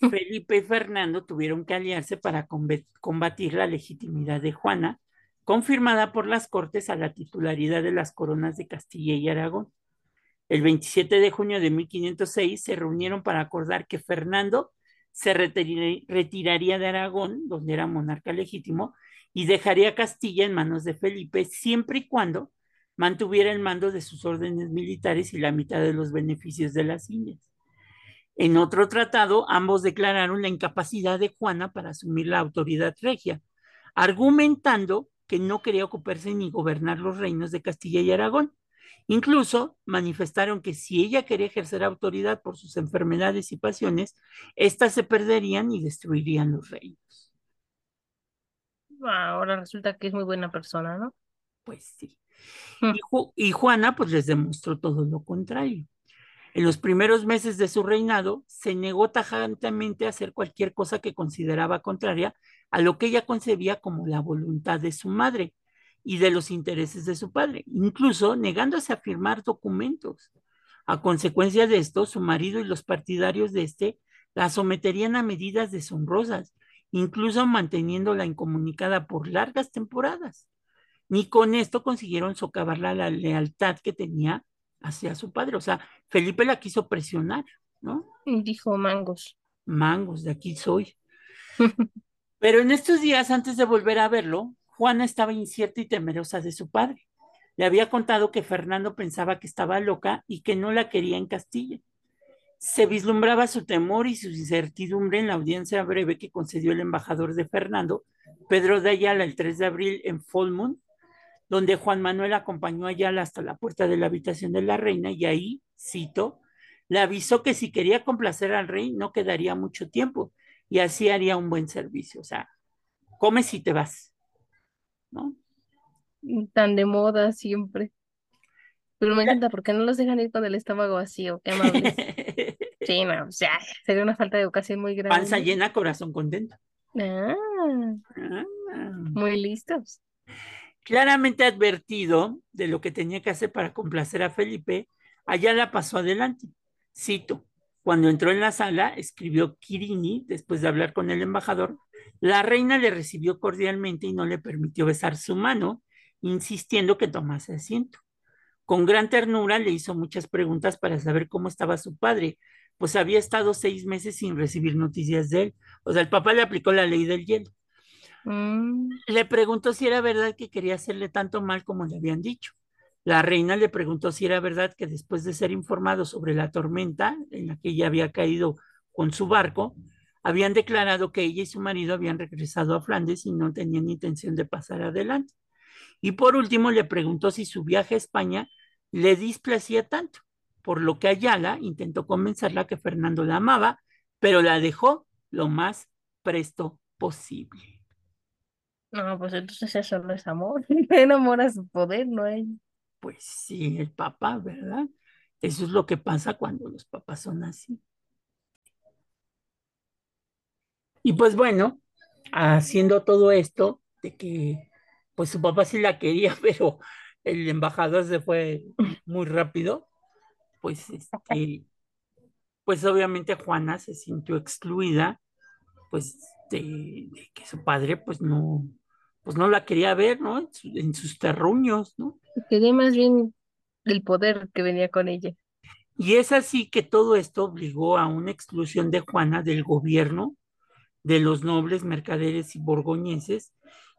*laughs* Felipe y Fernando tuvieron que aliarse para combatir la legitimidad de Juana, confirmada por las Cortes a la titularidad de las coronas de Castilla y Aragón. El 27 de junio de 1506 se reunieron para acordar que Fernando se retiraría de Aragón, donde era monarca legítimo, y dejaría Castilla en manos de Felipe siempre y cuando mantuviera el mando de sus órdenes militares y la mitad de los beneficios de las Indias. En otro tratado, ambos declararon la incapacidad de Juana para asumir la autoridad regia, argumentando que no quería ocuparse ni gobernar los reinos de Castilla y Aragón. Incluso manifestaron que si ella quería ejercer autoridad por sus enfermedades y pasiones, éstas se perderían y destruirían los reinos. Ah, Ahora resulta que es muy buena persona, ¿no? Pues sí. Mm. Y, Ju- y Juana pues les demostró todo lo contrario. En los primeros meses de su reinado, se negó tajantemente a hacer cualquier cosa que consideraba contraria a lo que ella concebía como la voluntad de su madre y de los intereses de su padre, incluso negándose a firmar documentos. A consecuencia de esto, su marido y los partidarios de este la someterían a medidas deshonrosas, incluso manteniéndola incomunicada por largas temporadas. Ni con esto consiguieron socavarla la lealtad que tenía hacia su padre. O sea, Felipe la quiso presionar, ¿no? Dijo mangos. Mangos, de aquí soy. *laughs* Pero en estos días, antes de volver a verlo, Juana estaba incierta y temerosa de su padre. Le había contado que Fernando pensaba que estaba loca y que no la quería en Castilla. Se vislumbraba su temor y su incertidumbre en la audiencia breve que concedió el embajador de Fernando, Pedro de Ayala, el 3 de abril en Folmont, donde Juan Manuel acompañó a Ayala hasta la puerta de la habitación de la reina y ahí, cito, le avisó que si quería complacer al rey no quedaría mucho tiempo y así haría un buen servicio. O sea, comes y te vas. ¿No? Tan de moda siempre. Pero me encanta porque no los dejan ir con el estómago vacío, qué amables. *laughs* sí, no, o sea, sería una falta de educación muy grande. Panza llena, corazón contento. Ah, Ah. muy listos. Claramente advertido de lo que tenía que hacer para complacer a Felipe, Ayala pasó adelante. Cito, cuando entró en la sala, escribió Quirini, después de hablar con el embajador, la reina le recibió cordialmente y no le permitió besar su mano, insistiendo que tomase asiento. Con gran ternura le hizo muchas preguntas para saber cómo estaba su padre, pues había estado seis meses sin recibir noticias de él. O sea, el papá le aplicó la ley del hielo. Mm, Le preguntó si era verdad que quería hacerle tanto mal como le habían dicho. La reina le preguntó si era verdad que después de ser informado sobre la tormenta en la que ella había caído con su barco, habían declarado que ella y su marido habían regresado a Flandes y no tenían intención de pasar adelante. Y por último le preguntó si su viaje a España le displacía tanto, por lo que Ayala intentó convencerla que Fernando la amaba, pero la dejó lo más presto posible. No, pues entonces eso no es amor. *laughs* Enamora su poder, no hay. Pues sí, el papá, ¿verdad? Eso es lo que pasa cuando los papás son así. Y pues bueno, haciendo todo esto, de que pues su papá sí la quería, *laughs* pero el embajador se fue muy rápido, pues este, pues obviamente Juana se sintió excluida, pues de, de que su padre pues no, pues no la quería ver, ¿no? En, su- en sus terruños, ¿no? Quería más bien el poder que venía con ella. Y es así que todo esto obligó a una exclusión de Juana del gobierno, de los nobles, mercaderes y borgoñeses,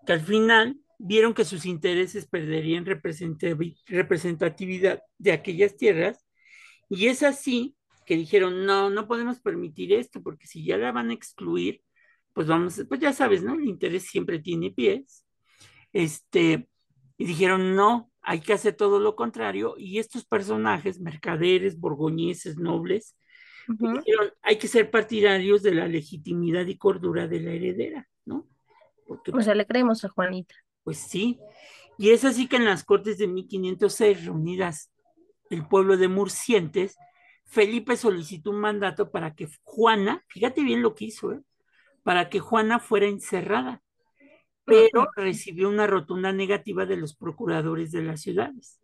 que al final vieron que sus intereses perderían representatividad de aquellas tierras, y es así que dijeron, no, no podemos permitir esto, porque si ya la van a excluir, pues vamos, pues ya sabes, ¿no? El interés siempre tiene pies. Este, y dijeron, no, hay que hacer todo lo contrario, y estos personajes, mercaderes, borgoñeses, nobles, Hay que ser partidarios de la legitimidad y cordura de la heredera, ¿no? Porque, O sea, le creemos a Juanita. pues sí, y es así que en las cortes de 1506, reunidas el pueblo de Murcientes, Felipe solicitó un mandato para que Juana, fíjate bien lo que hizo, ¿eh? para que Juana fuera encerrada, pero recibió una rotunda negativa de los procuradores de las ciudades.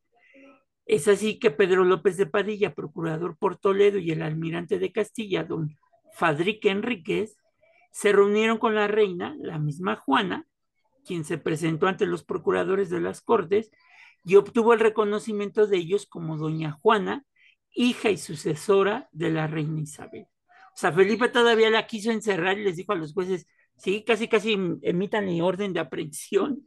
Es así que Pedro López de Padilla, procurador por Toledo, y el almirante de Castilla, don Fadrique Enríquez, se reunieron con la reina, la misma Juana, quien se presentó ante los procuradores de las Cortes y obtuvo el reconocimiento de ellos como doña Juana, hija y sucesora de la reina Isabel. O sea, Felipe todavía la quiso encerrar y les dijo a los jueces, sí, casi, casi emitan orden de aprehensión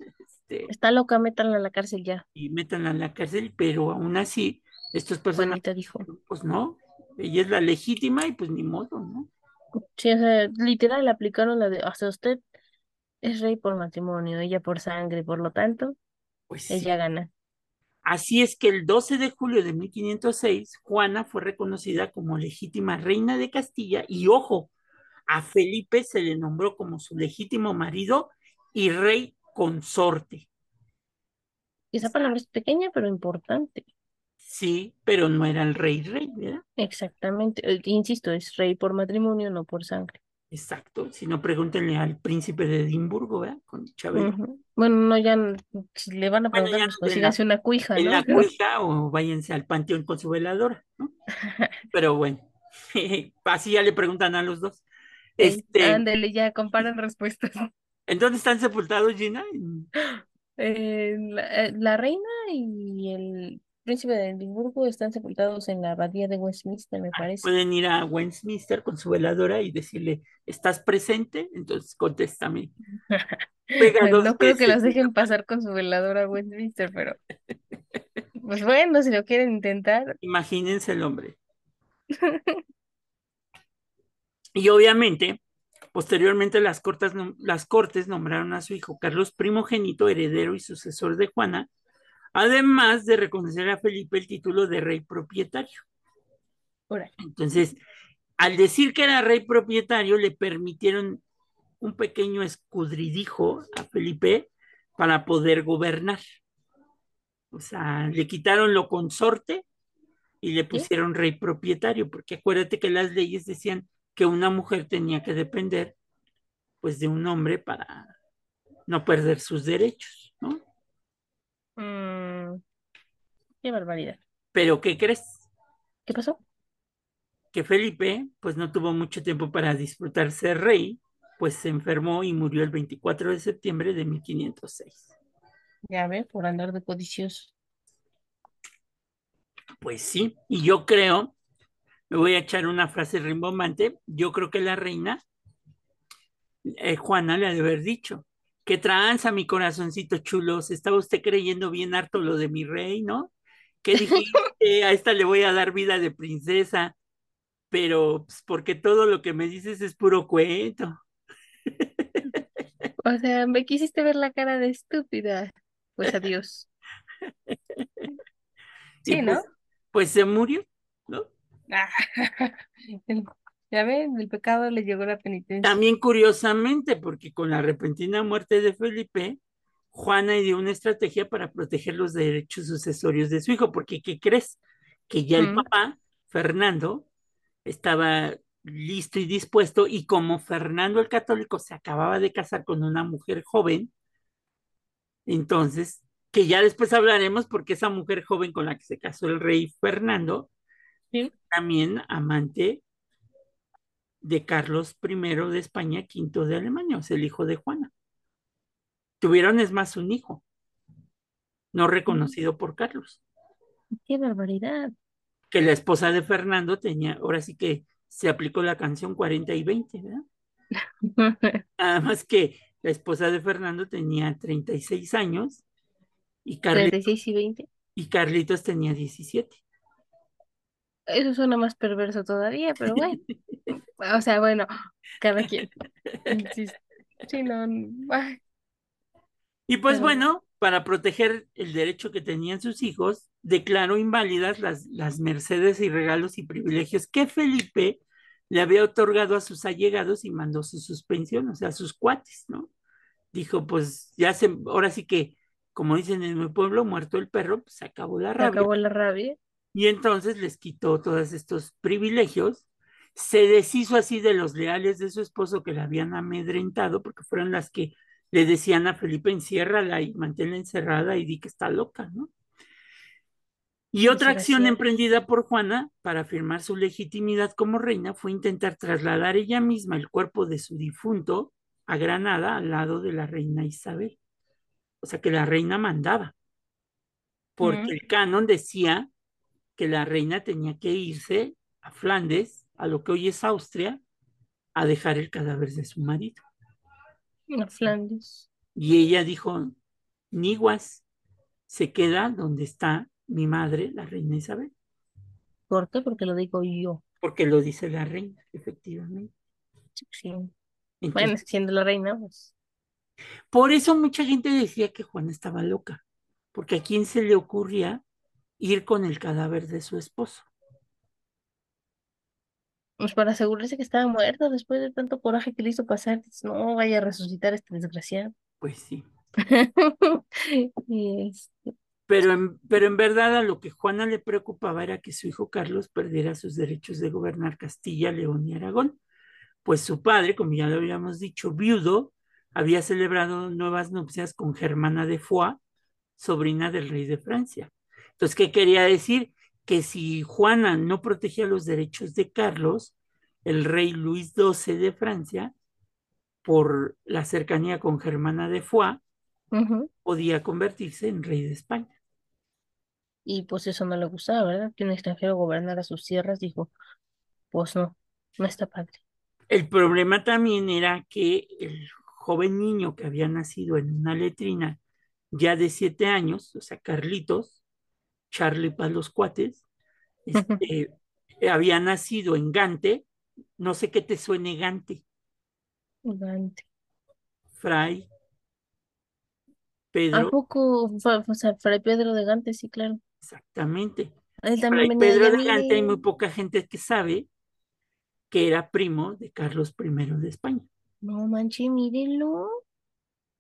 este, Está loca, métanla a la cárcel ya. y métanla en la cárcel, pero aún así, estos Juanita dijo. pues no, ella es la legítima y pues ni modo, ¿no? Sí, o sea, literal aplicaron la de, o sea, usted es rey por matrimonio, ella por sangre, por lo tanto, Pues sí. ella gana. Así es que el 12 de julio de 1506, Juana fue reconocida como legítima reina de Castilla y ojo, a Felipe se le nombró como su legítimo marido y rey consorte. Esa palabra es pequeña, pero importante. Sí, pero no era el rey rey, ¿verdad? Exactamente. Eh, Insisto, es rey por matrimonio, no por sangre. Exacto, si no pregúntenle al príncipe de Edimburgo, ¿verdad? Con Chabelo. Bueno, no, ya si le van a Bueno, preguntar, ya pues la- consíganse una cuija, En ¿no? la *laughs* cuija o váyanse al panteón con su veladora, ¿no? Pero bueno, *laughs* así ya le preguntan a los dos. *laughs* Este, ándele, ya comparan respuestas. ¿En dónde están sepultados, Gina? Eh, la, la reina y el príncipe de Edimburgo están sepultados en la abadía de Westminster, me parece. Pueden ir a Westminster con su veladora y decirle, ¿estás presente? Entonces contéstame. *laughs* Dos No creo que las dejen pasar con su veladora a Westminster, pero *laughs* pues bueno, si lo quieren intentar. Imagínense el hombre. *laughs* Y obviamente, posteriormente las cortes, las cortes nombraron a su hijo Carlos primogénito, heredero y sucesor de Juana, además de reconocer a Felipe el título de rey propietario. Entonces, al decir que era rey propietario, le permitieron un pequeño escudridijo a Felipe para poder gobernar. O sea, le quitaron lo consorte y le pusieron rey propietario, porque acuérdate que las leyes decían que una mujer tenía que depender pues de un hombre para no perder sus derechos, ¿no? Mm, qué barbaridad. Pero ¿qué crees? ¿Qué pasó? Que Felipe pues no tuvo mucho tiempo para disfrutar ser rey, pues se enfermó y murió el 24 de septiembre de 1506. Ya ve, por andar de codicioso. Pues sí, y yo creo, me voy a echar una frase rimbombante, yo creo que la reina, eh, Juana le ha de haber dicho, qué tranza mi corazoncito chulo, se estaba usted creyendo bien harto lo de mi rey, ¿no? ¿Qué dijiste? *laughs* A esta le voy a dar vida de princesa, pero pues, porque todo lo que me dices es puro cuento. *laughs* O sea, me quisiste ver la cara de estúpida. Pues adiós. *laughs* Sí, pues, ¿no? pues se murió, *laughs* Ya ven, el pecado le llegó la penitencia. También curiosamente, porque con la repentina muerte de Felipe, Juana dio una estrategia para proteger los derechos sucesorios de su hijo, porque ¿qué crees? Que ya el Mm. papá, Fernando, estaba listo y dispuesto, y como Fernando el católico se acababa de casar con una mujer joven, entonces, que ya después hablaremos, porque esa mujer joven con la que se casó el rey Fernando, Sí. también amante de Carlos I de España, V de Alemania, o sea, el hijo de Juana. Tuvieron, es más, un hijo, no reconocido por Carlos, Qué barbaridad. que la esposa de Fernando tenía, ahora sí que se aplicó la canción 40 y 20, ¿verdad? *laughs* Nada más que la esposa de Fernando tenía 36 años y, Carlitos, 36 y 20. y Carlitos tenía 17. Eso suena más perverso todavía, pero bueno. *laughs* O sea, bueno, cada quien. Sí, *laughs* sí, no, ay, Y pues Pero- bueno, para proteger el derecho que tenían sus hijos, declaró inválidas las, las mercedes y regalos y privilegios que Felipe le había otorgado a sus allegados y mandó su suspensión, o sea, a sus cuates, ¿no? Dijo, pues ya se, ahora sí que, como dicen en mi pueblo, muerto el perro, pues se acabó la se rabia. acabó la rabia. Y entonces les quitó todos estos privilegios, se deshizo así de los leales de su esposo que la habían amedrentado, porque fueron las que le decían a Felipe, enciérrala y manténla encerrada y di que está loca, ¿no? Y otra acción emprendida por Juana para afirmar su legitimidad como reina fue intentar trasladar ella misma el cuerpo de su difunto a Granada al lado de la reina Isabel. O sea que la reina mandaba, porque el canon decía que la reina tenía que irse a Flandes, a lo que hoy es Austria, a dejar el cadáver de su marido. A Flandes. Y ella dijo, Niguas se queda donde está mi madre, la reina Isabel, ¿Por qué? Porque lo digo yo. porque lo dice la reina, efectivamente. Sí. Bueno, siendo la reina, pues. por eso mucha gente decía que Juana estaba loca, porque a quién se le ocurría ir con el cadáver de su esposo. Pues para asegurarse que estaba muerto después de tanto coraje que le hizo pasar. No vaya a resucitar este desgraciado. Pues sí. *laughs* Este, Pero en, pero en verdad a lo que Juana le preocupaba era que su hijo Carlos perdiera sus derechos de gobernar Castilla, León y Aragón, pues su padre, como ya lo habíamos dicho, viudo, había celebrado nuevas nupcias con Germana de Foix, sobrina del rey de Francia. Entonces, ¿qué quería decir? Que si Juana no protegía los derechos de Carlos, el rey Luis XII de Francia, por la cercanía con Germana de Foix, podía convertirse en rey de España. Y pues eso no le gustaba, ¿verdad? Que un extranjero gobernara sus tierras, dijo, pues no, no está padre. El problema también era que el joven niño que había nacido en una letrina ya de siete años, o sea, Carlitos, Charlie para los cuates, este, había nacido en Gante, no sé qué te suene Gante. Gante. Fray. Pedro. ¿A poco? O sea, Fray Pedro de Gante, sí, claro. Exactamente. Él también Fray Pedro de Gante hay muy poca gente que sabe que era primo de Carlos I de España. No manche, mírenlo.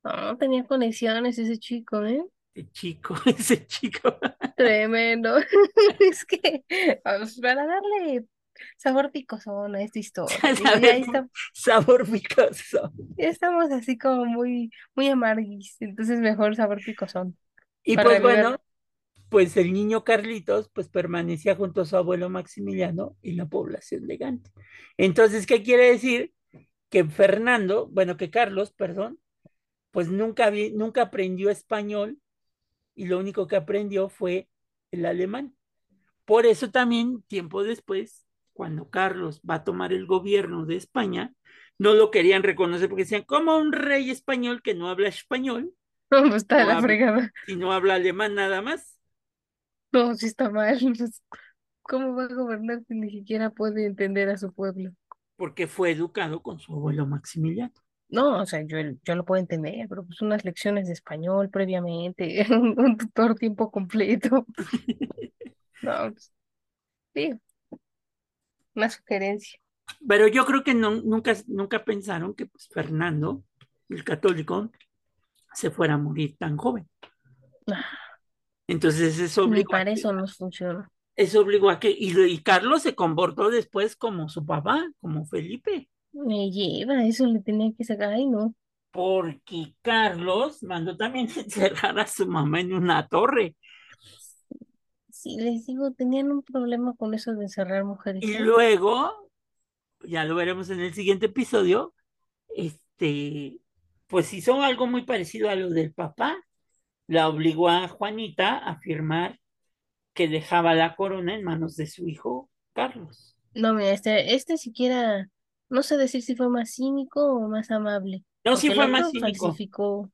No, tenía conexiones ese chico, ¿eh? *laughs* Ese chico, ese chico. Tremendo. *laughs* es que vamos, para darle sabor picosón a esta *laughs* historia. está, *laughs* sabor picosón. Ya estamos así como muy, muy amarguis, entonces mejor sabor picosón. Y pues bueno, pues el niño Carlitos pues permanecía junto a su abuelo Maximiliano en la población de Gante. Entonces, ¿qué quiere decir? Que Fernando, bueno, que Carlos, perdón, pues nunca, nunca aprendió español y lo único que aprendió fue el alemán. Por eso también, tiempo después, cuando Carlos va a tomar el gobierno de España, no lo querían reconocer porque decían, como un rey español que no habla español. ¿Cómo está la fregada? Y no habla alemán nada más. No, sí está mal. *laughs* Pues, ¿Cómo va a gobernar si ni siquiera puede entender a su pueblo? Porque fue educado con su abuelo Maximiliano. No, o sea, yo, yo lo puedo entender, pero pues unas lecciones de español previamente, *laughs* un tutor tiempo completo. *laughs* No, pues, sí, una sugerencia. Pero yo creo que no, nunca, nunca pensaron que pues, Fernando, el católico, se fuera a morir tan joven. Ah. Entonces eso obligó. Para eso nos funciona. Eso obligó a que. Y, Carlos se comportó después como su papá, como Felipe. Me lleva, eso le tenía que sacar ahí, ¿no? Porque Carlos mandó también *laughs* encerrar a su mamá en una torre. Sí, les digo, tenían un problema con eso de encerrar mujeres. Y luego, ya lo veremos en el siguiente episodio, este, pues hizo algo muy parecido a lo del papá la obligó a Juanita a firmar que dejaba la corona en manos de su hijo Carlos. No, mira, este, este siquiera, no sé decir si fue más cínico o más amable. No, sí fue más cínico. Falsificó.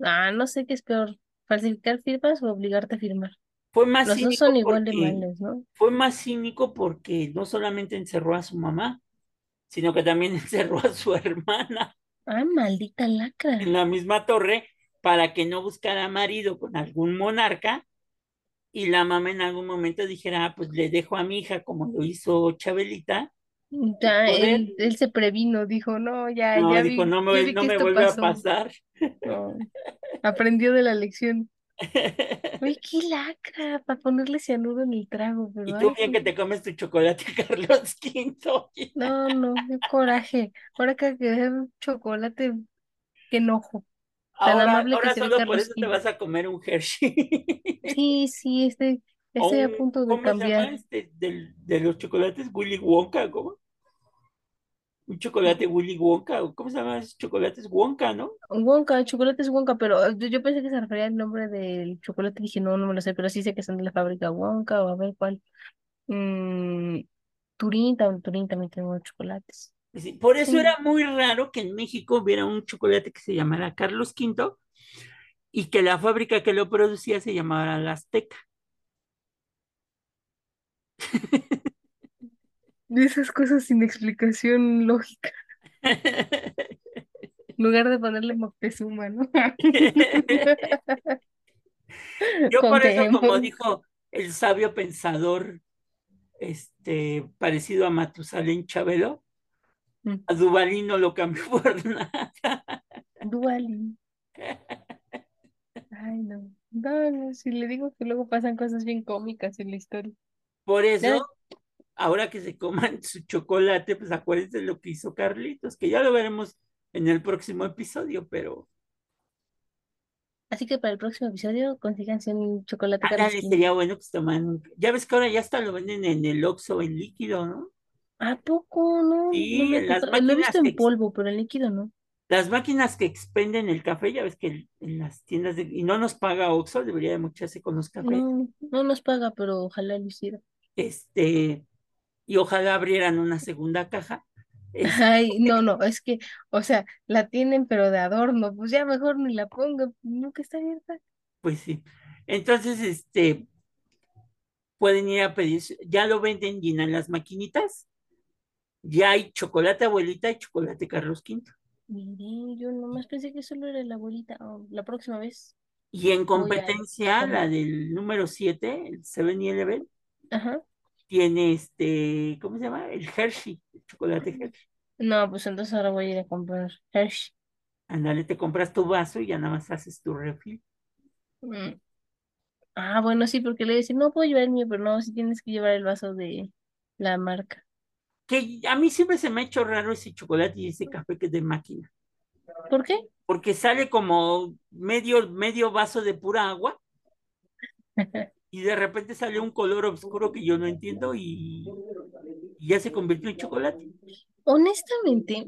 Ah, no sé qué es peor, falsificar firmas o obligarte a firmar. Fue más Los dos son igual de malos, ¿no? Fue más cínico porque no solamente encerró a su mamá, sino que también *laughs* encerró a su hermana. Ah, maldita lacra. En la misma torre para que no buscara marido con algún monarca y la mamá en algún momento dijera, ah, pues le dejo a mi hija como lo hizo Chabelita. Ya, él, se previno, dijo, no, ya, no, ya dijo, no me, no me vuelve a pasar. aprendió de la lección. *laughs* Uy, qué lacra, para ponerle cianuro en el trago, Y tú bien que te comes tu chocolate, *laughs* Carlos V. No, no, qué coraje. Ahora que un chocolate, qué enojo. Ahora, ahora solo por eso te vas a comer un Hershey. Sí, sí, este, estoy a punto de cambiar. este, de los chocolates Willy Wonka? ¿Cómo? Un chocolate Willy Wonka, ¿cómo se llama? Chocolates Wonka, ¿no? Wonka, chocolates Wonka, pero ah, yo pensé que se refería al nombre del chocolate, dije, no, no me lo sé, pero sí sé que son de la fábrica Wonka, o a ver cuál. Mm, Turín, Turín también tengo chocolates por eso era muy raro que en México hubiera un chocolate que se llamara Carlos V y que la fábrica que lo producía se llamara La Azteca. *laughs* De esas cosas sin explicación lógica. En lugar de ponerle Moctezuma, ¿no? *laughs* Yo por eso, como dijo el sabio pensador, este, parecido a Matusalén Chabelo, Mm. A Duvalín no lo cambió *laughs* por nada. Duvalín. *laughs* Ay, no. No, no, si le digo que luego pasan cosas bien cómicas en la historia. Por eso, ahora que se coman *laughs* su chocolate, pues acuérdense lo que hizo Carlitos, que ya lo veremos en el próximo episodio, pero Así que para el próximo episodio consíganse un chocolate King. sería bueno que se tomaran un- Ya ves que ahora ya hasta lo venden en el Oxxo en líquido, ¿no? ¿A poco? No, Sí, no me ha en las tocado. Lo he visto en que- polvo, pero en líquido no. Las máquinas que expenden el café, ya ves que en las tiendas de... Y no nos paga Oxxo, debería de mocharse con los cafés. No, no nos paga, pero ojalá lo hiciera. Este, y ojalá abrieran una segunda caja. Ay, no, no, es que, o sea, la tienen pero de adorno, pues ya mejor ni la ponga, nunca está abierta. pues sí. Entonces, este, pueden ir a pedir, ya lo venden, llenan las maquinitas. Ya hay chocolate abuelita y chocolate Carlos V. Mire, yo nomás pensé que solo era la abuelita. Oh, la próxima vez. Y en a competencia, la del número 7, el 7-Eleven, Ajá. Tiene este, ¿cómo se llama? El Hershey, el chocolate Hershey. No, pues entonces ahora voy a ir a comprar Hershey. Ándale, te compras tu vaso y ya nada más haces tu refil. Mm. Ah, bueno, sí, porque le decir, no puedo llevar el mío, pero no, sí tienes que llevar el vaso de la marca. Que a mí siempre se me ha hecho raro ese chocolate y ese café que es de máquina. ¿Por qué? Porque sale como medio, medio vaso de pura agua *laughs* y de repente sale un color oscuro que yo no entiendo y, y ya se convirtió en chocolate. Honestamente,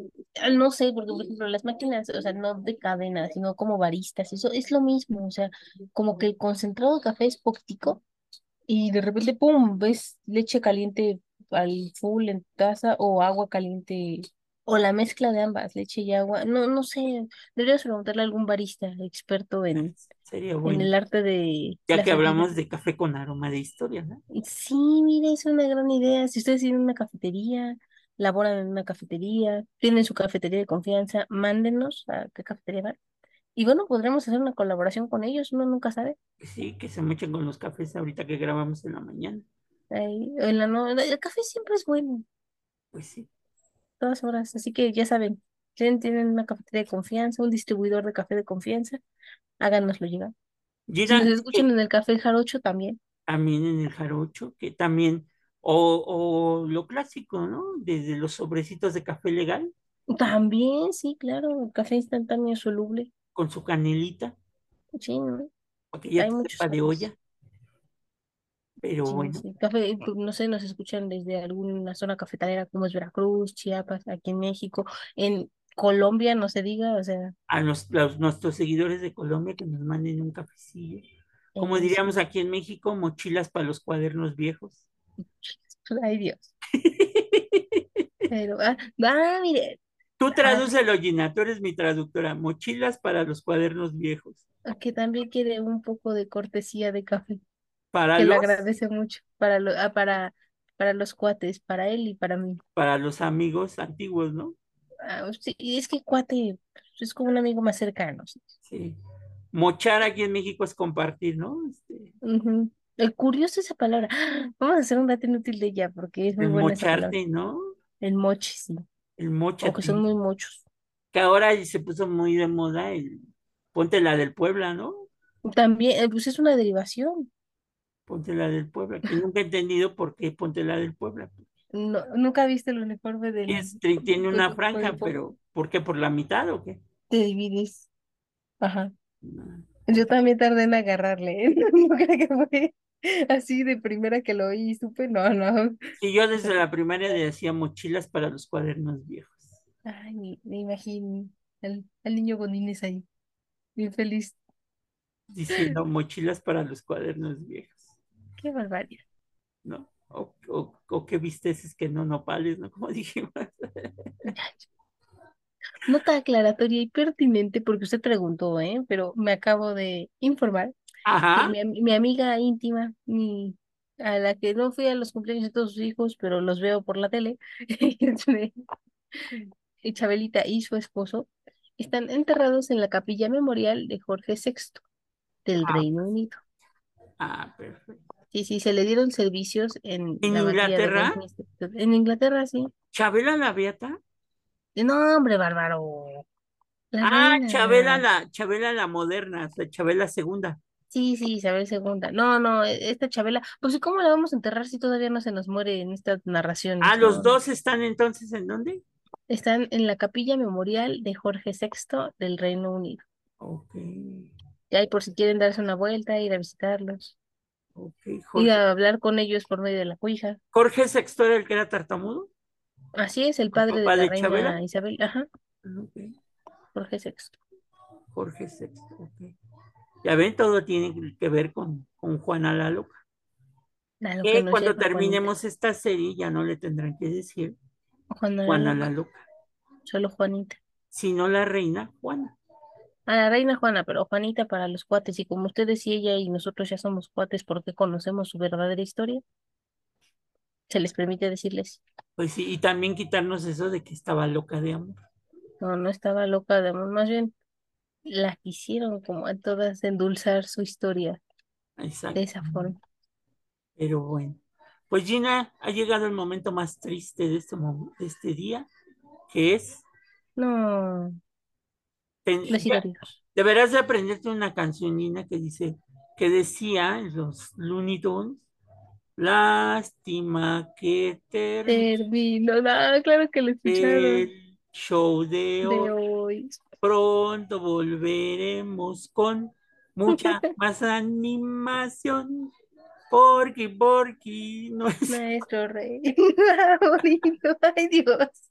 no sé, porque por ejemplo las máquinas, o sea, no de cadena, sino como baristas, eso es lo mismo, o sea, como que el concentrado de café es poquitico y de repente, ¡pum!, ves leche caliente al full en taza o agua caliente o la mezcla de ambas, leche y agua, no, no sé, deberías preguntarle a algún barista experto en, Sería en bueno. el arte de Ya que hablamos de café con aroma de historia, ¿no? Sí, mire, es una gran idea. Si ustedes tienen una cafetería, laboran en una cafetería, tienen su cafetería de confianza, mándenos a qué cafetería van. Y bueno, podremos hacer una colaboración con ellos, uno nunca sabe. Sí, que se mochen con los cafés ahorita que grabamos en la mañana. Ahí, en la no- el café siempre es bueno, Pues sí. todas horas. Así que ya saben, tienen, tienen una cafetería de confianza, un distribuidor de café de confianza, háganoslo llegar. Si nos escuchan en el Café Jarocho también. también en el jarocho, que también, o, o lo clásico, ¿no? Desde los sobrecitos de café legal, También, sí, claro, el café instantáneo soluble. con su canelita, Sí, ¿no? para que ya Hay muchos de olla. Pero Sí, bueno, sí. Café, no sé, nos escuchan desde alguna zona cafetalera como es Veracruz, Chiapas, aquí en México, en Colombia, no se diga, o sea, a los, nuestros seguidores de Colombia que nos manden un cafecillo. Como diríamos aquí en México, mochilas para los cuadernos viejos. *laughs* Ay, Dios. *laughs* Pero, ah, ah, mire, Tú ah, tradúcelo, Gina, tú eres mi traductora. Mochilas para los cuadernos viejos. que también quiere un poco de cortesía de café, Para que le agradece mucho para, lo, ah, para, para los cuates, para él y para mí. para los amigos antiguos, ¿no? Ah, sí, y es que cuate pues, es como un amigo más cercano. sí. Sí. Mochar aquí en México es compartir, ¿no? Este, Ujú. El curioso esa palabra. ¡Ah! Vamos a hacer un dato inútil de ella porque es muy el buena esa palabra. mocharte, ¿no? El mochi, sí. El Aunque son mochate. muy muchos. Que ahora se puso muy de moda el ponte la del Puebla, ¿no? También, eh, pues es una derivación. Ponte la del Puebla. Que *laughs* nunca he entendido por qué ponte la del Puebla. No, nunca viste el uniforme del Es, tiene una franja, pero ¿por qué? ¿Por la mitad o qué? Te divides. Ajá. No. Yo también tardé en agarrarle, ¿eh? *laughs* No creo que fue así de primera que lo oí y supe. No, no. Sí, yo desde la primaria le hacía mochilas para los cuadernos viejos. Ay, me, imagino al, al niño Godínez ahí, bien feliz. Diciendo mochilas para los cuadernos viejos, Qué barbaridad. ¿no? O, o, o que visteces que no nopales, ¿no? *laughs* Como dijimos. Nota aclaratoria y pertinente porque usted preguntó, ¿eh? Pero me acabo de informar que mi, mi amiga íntima, mi, a la que no fui a los cumpleaños de todos sus hijos, pero los veo por la tele, *laughs* Chabelita y su esposo, están enterrados en la capilla memorial de Jorge VI del Ah, Reino Unido. ah, perfecto. Sí, sí, se le dieron servicios en ¿En la abadía de Inglaterra? Westminster. En Inglaterra, sí. ¿Chabela la Beata? No, hombre, bárbaro. La Ah, Chabela reina. la, Chabela la moderna, sea, Chabela segunda. Sí, sí, Isabel II. No, no, e- esta Chabela, pues ¿y cómo la vamos a enterrar si todavía no se nos muere en estas narraciones? Ah, los dos están entonces en dónde? Están en la capilla memorial de Jorge VI del Reino Unido. Ok, Y ahí por si quieren darse una vuelta, ir a visitarlos, ok, ir Jorge. a hablar con ellos por medio de la cuija. Jorge Sexto era el que era tartamudo. Así es, el ¿El padre de la de reina Chabela? Isabel, ajá, Ah, ok. Jorge VI. Jorge Sexto, ok. Ya ven, todo tiene que ver con, con Juana la Loca. A lo Que que no cuando terminemos esta serie ya no le tendrán que decir. Juana Juana la la Loca, Loca, solo Juanita. sino la reina Juana. A la reina Juana, pero Juanita para los cuates. Y como ustedes y ella y nosotros ya somos cuates porque conocemos su verdadera historia, se les permite decirles, Pues sí, y también quitarnos eso de que estaba loca de amor. no, no estaba loca de amor, más bien la quisieron como a todas endulzar su historia Exacto. de esa forma. Pero bueno. Pues Gina, ha llegado el momento más triste de este, de este día, que es... No, deberás de aprenderte una canción, Gina, que dice, que decía los Looney Tunes, lástima que Termino, no, claro que lo escucharon el show de de hoy. hoy. Pronto volveremos con mucha *laughs* más animación. Porque, porque no es. Nuestro *laughs* rey *laughs* ay Dios.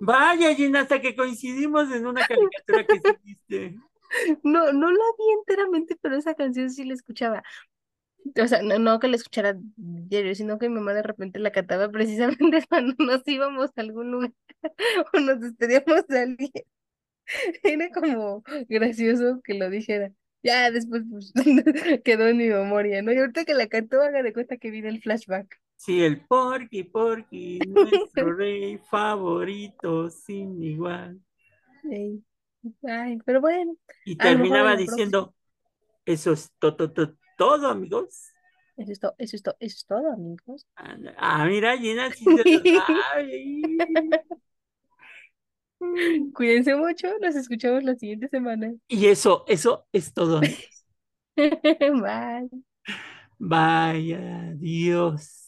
Vaya, Gina, hasta que coincidimos en una caricatura que sí viste. No, no la vi enteramente, pero esa canción sí la escuchaba. O sea, no, no que la escuchara diario, sino que mi mamá de repente la cantaba precisamente *laughs* cuando nos íbamos a algún lugar o nos despedíamos de alguien. Era como gracioso que lo dijera. Ya después pues, *laughs* quedó en mi memoria, ¿no? Y ahorita que la cantó, haga de cuenta que viene el flashback. Sí, el Porky, Porky, nuestro *laughs* rey favorito, sin igual. Ay, pero bueno, Y terminaba diciendo, eso es to- to- to- todo, amigos. eso es todo, eso es todo, eso es todo, amigos. Ah, mira, Gina, sí se. *laughs* *laughs* Cuídense mucho, nos escuchamos la siguiente semana. Y eso, eso es todo. amigos. Bye. Vaya, Dios.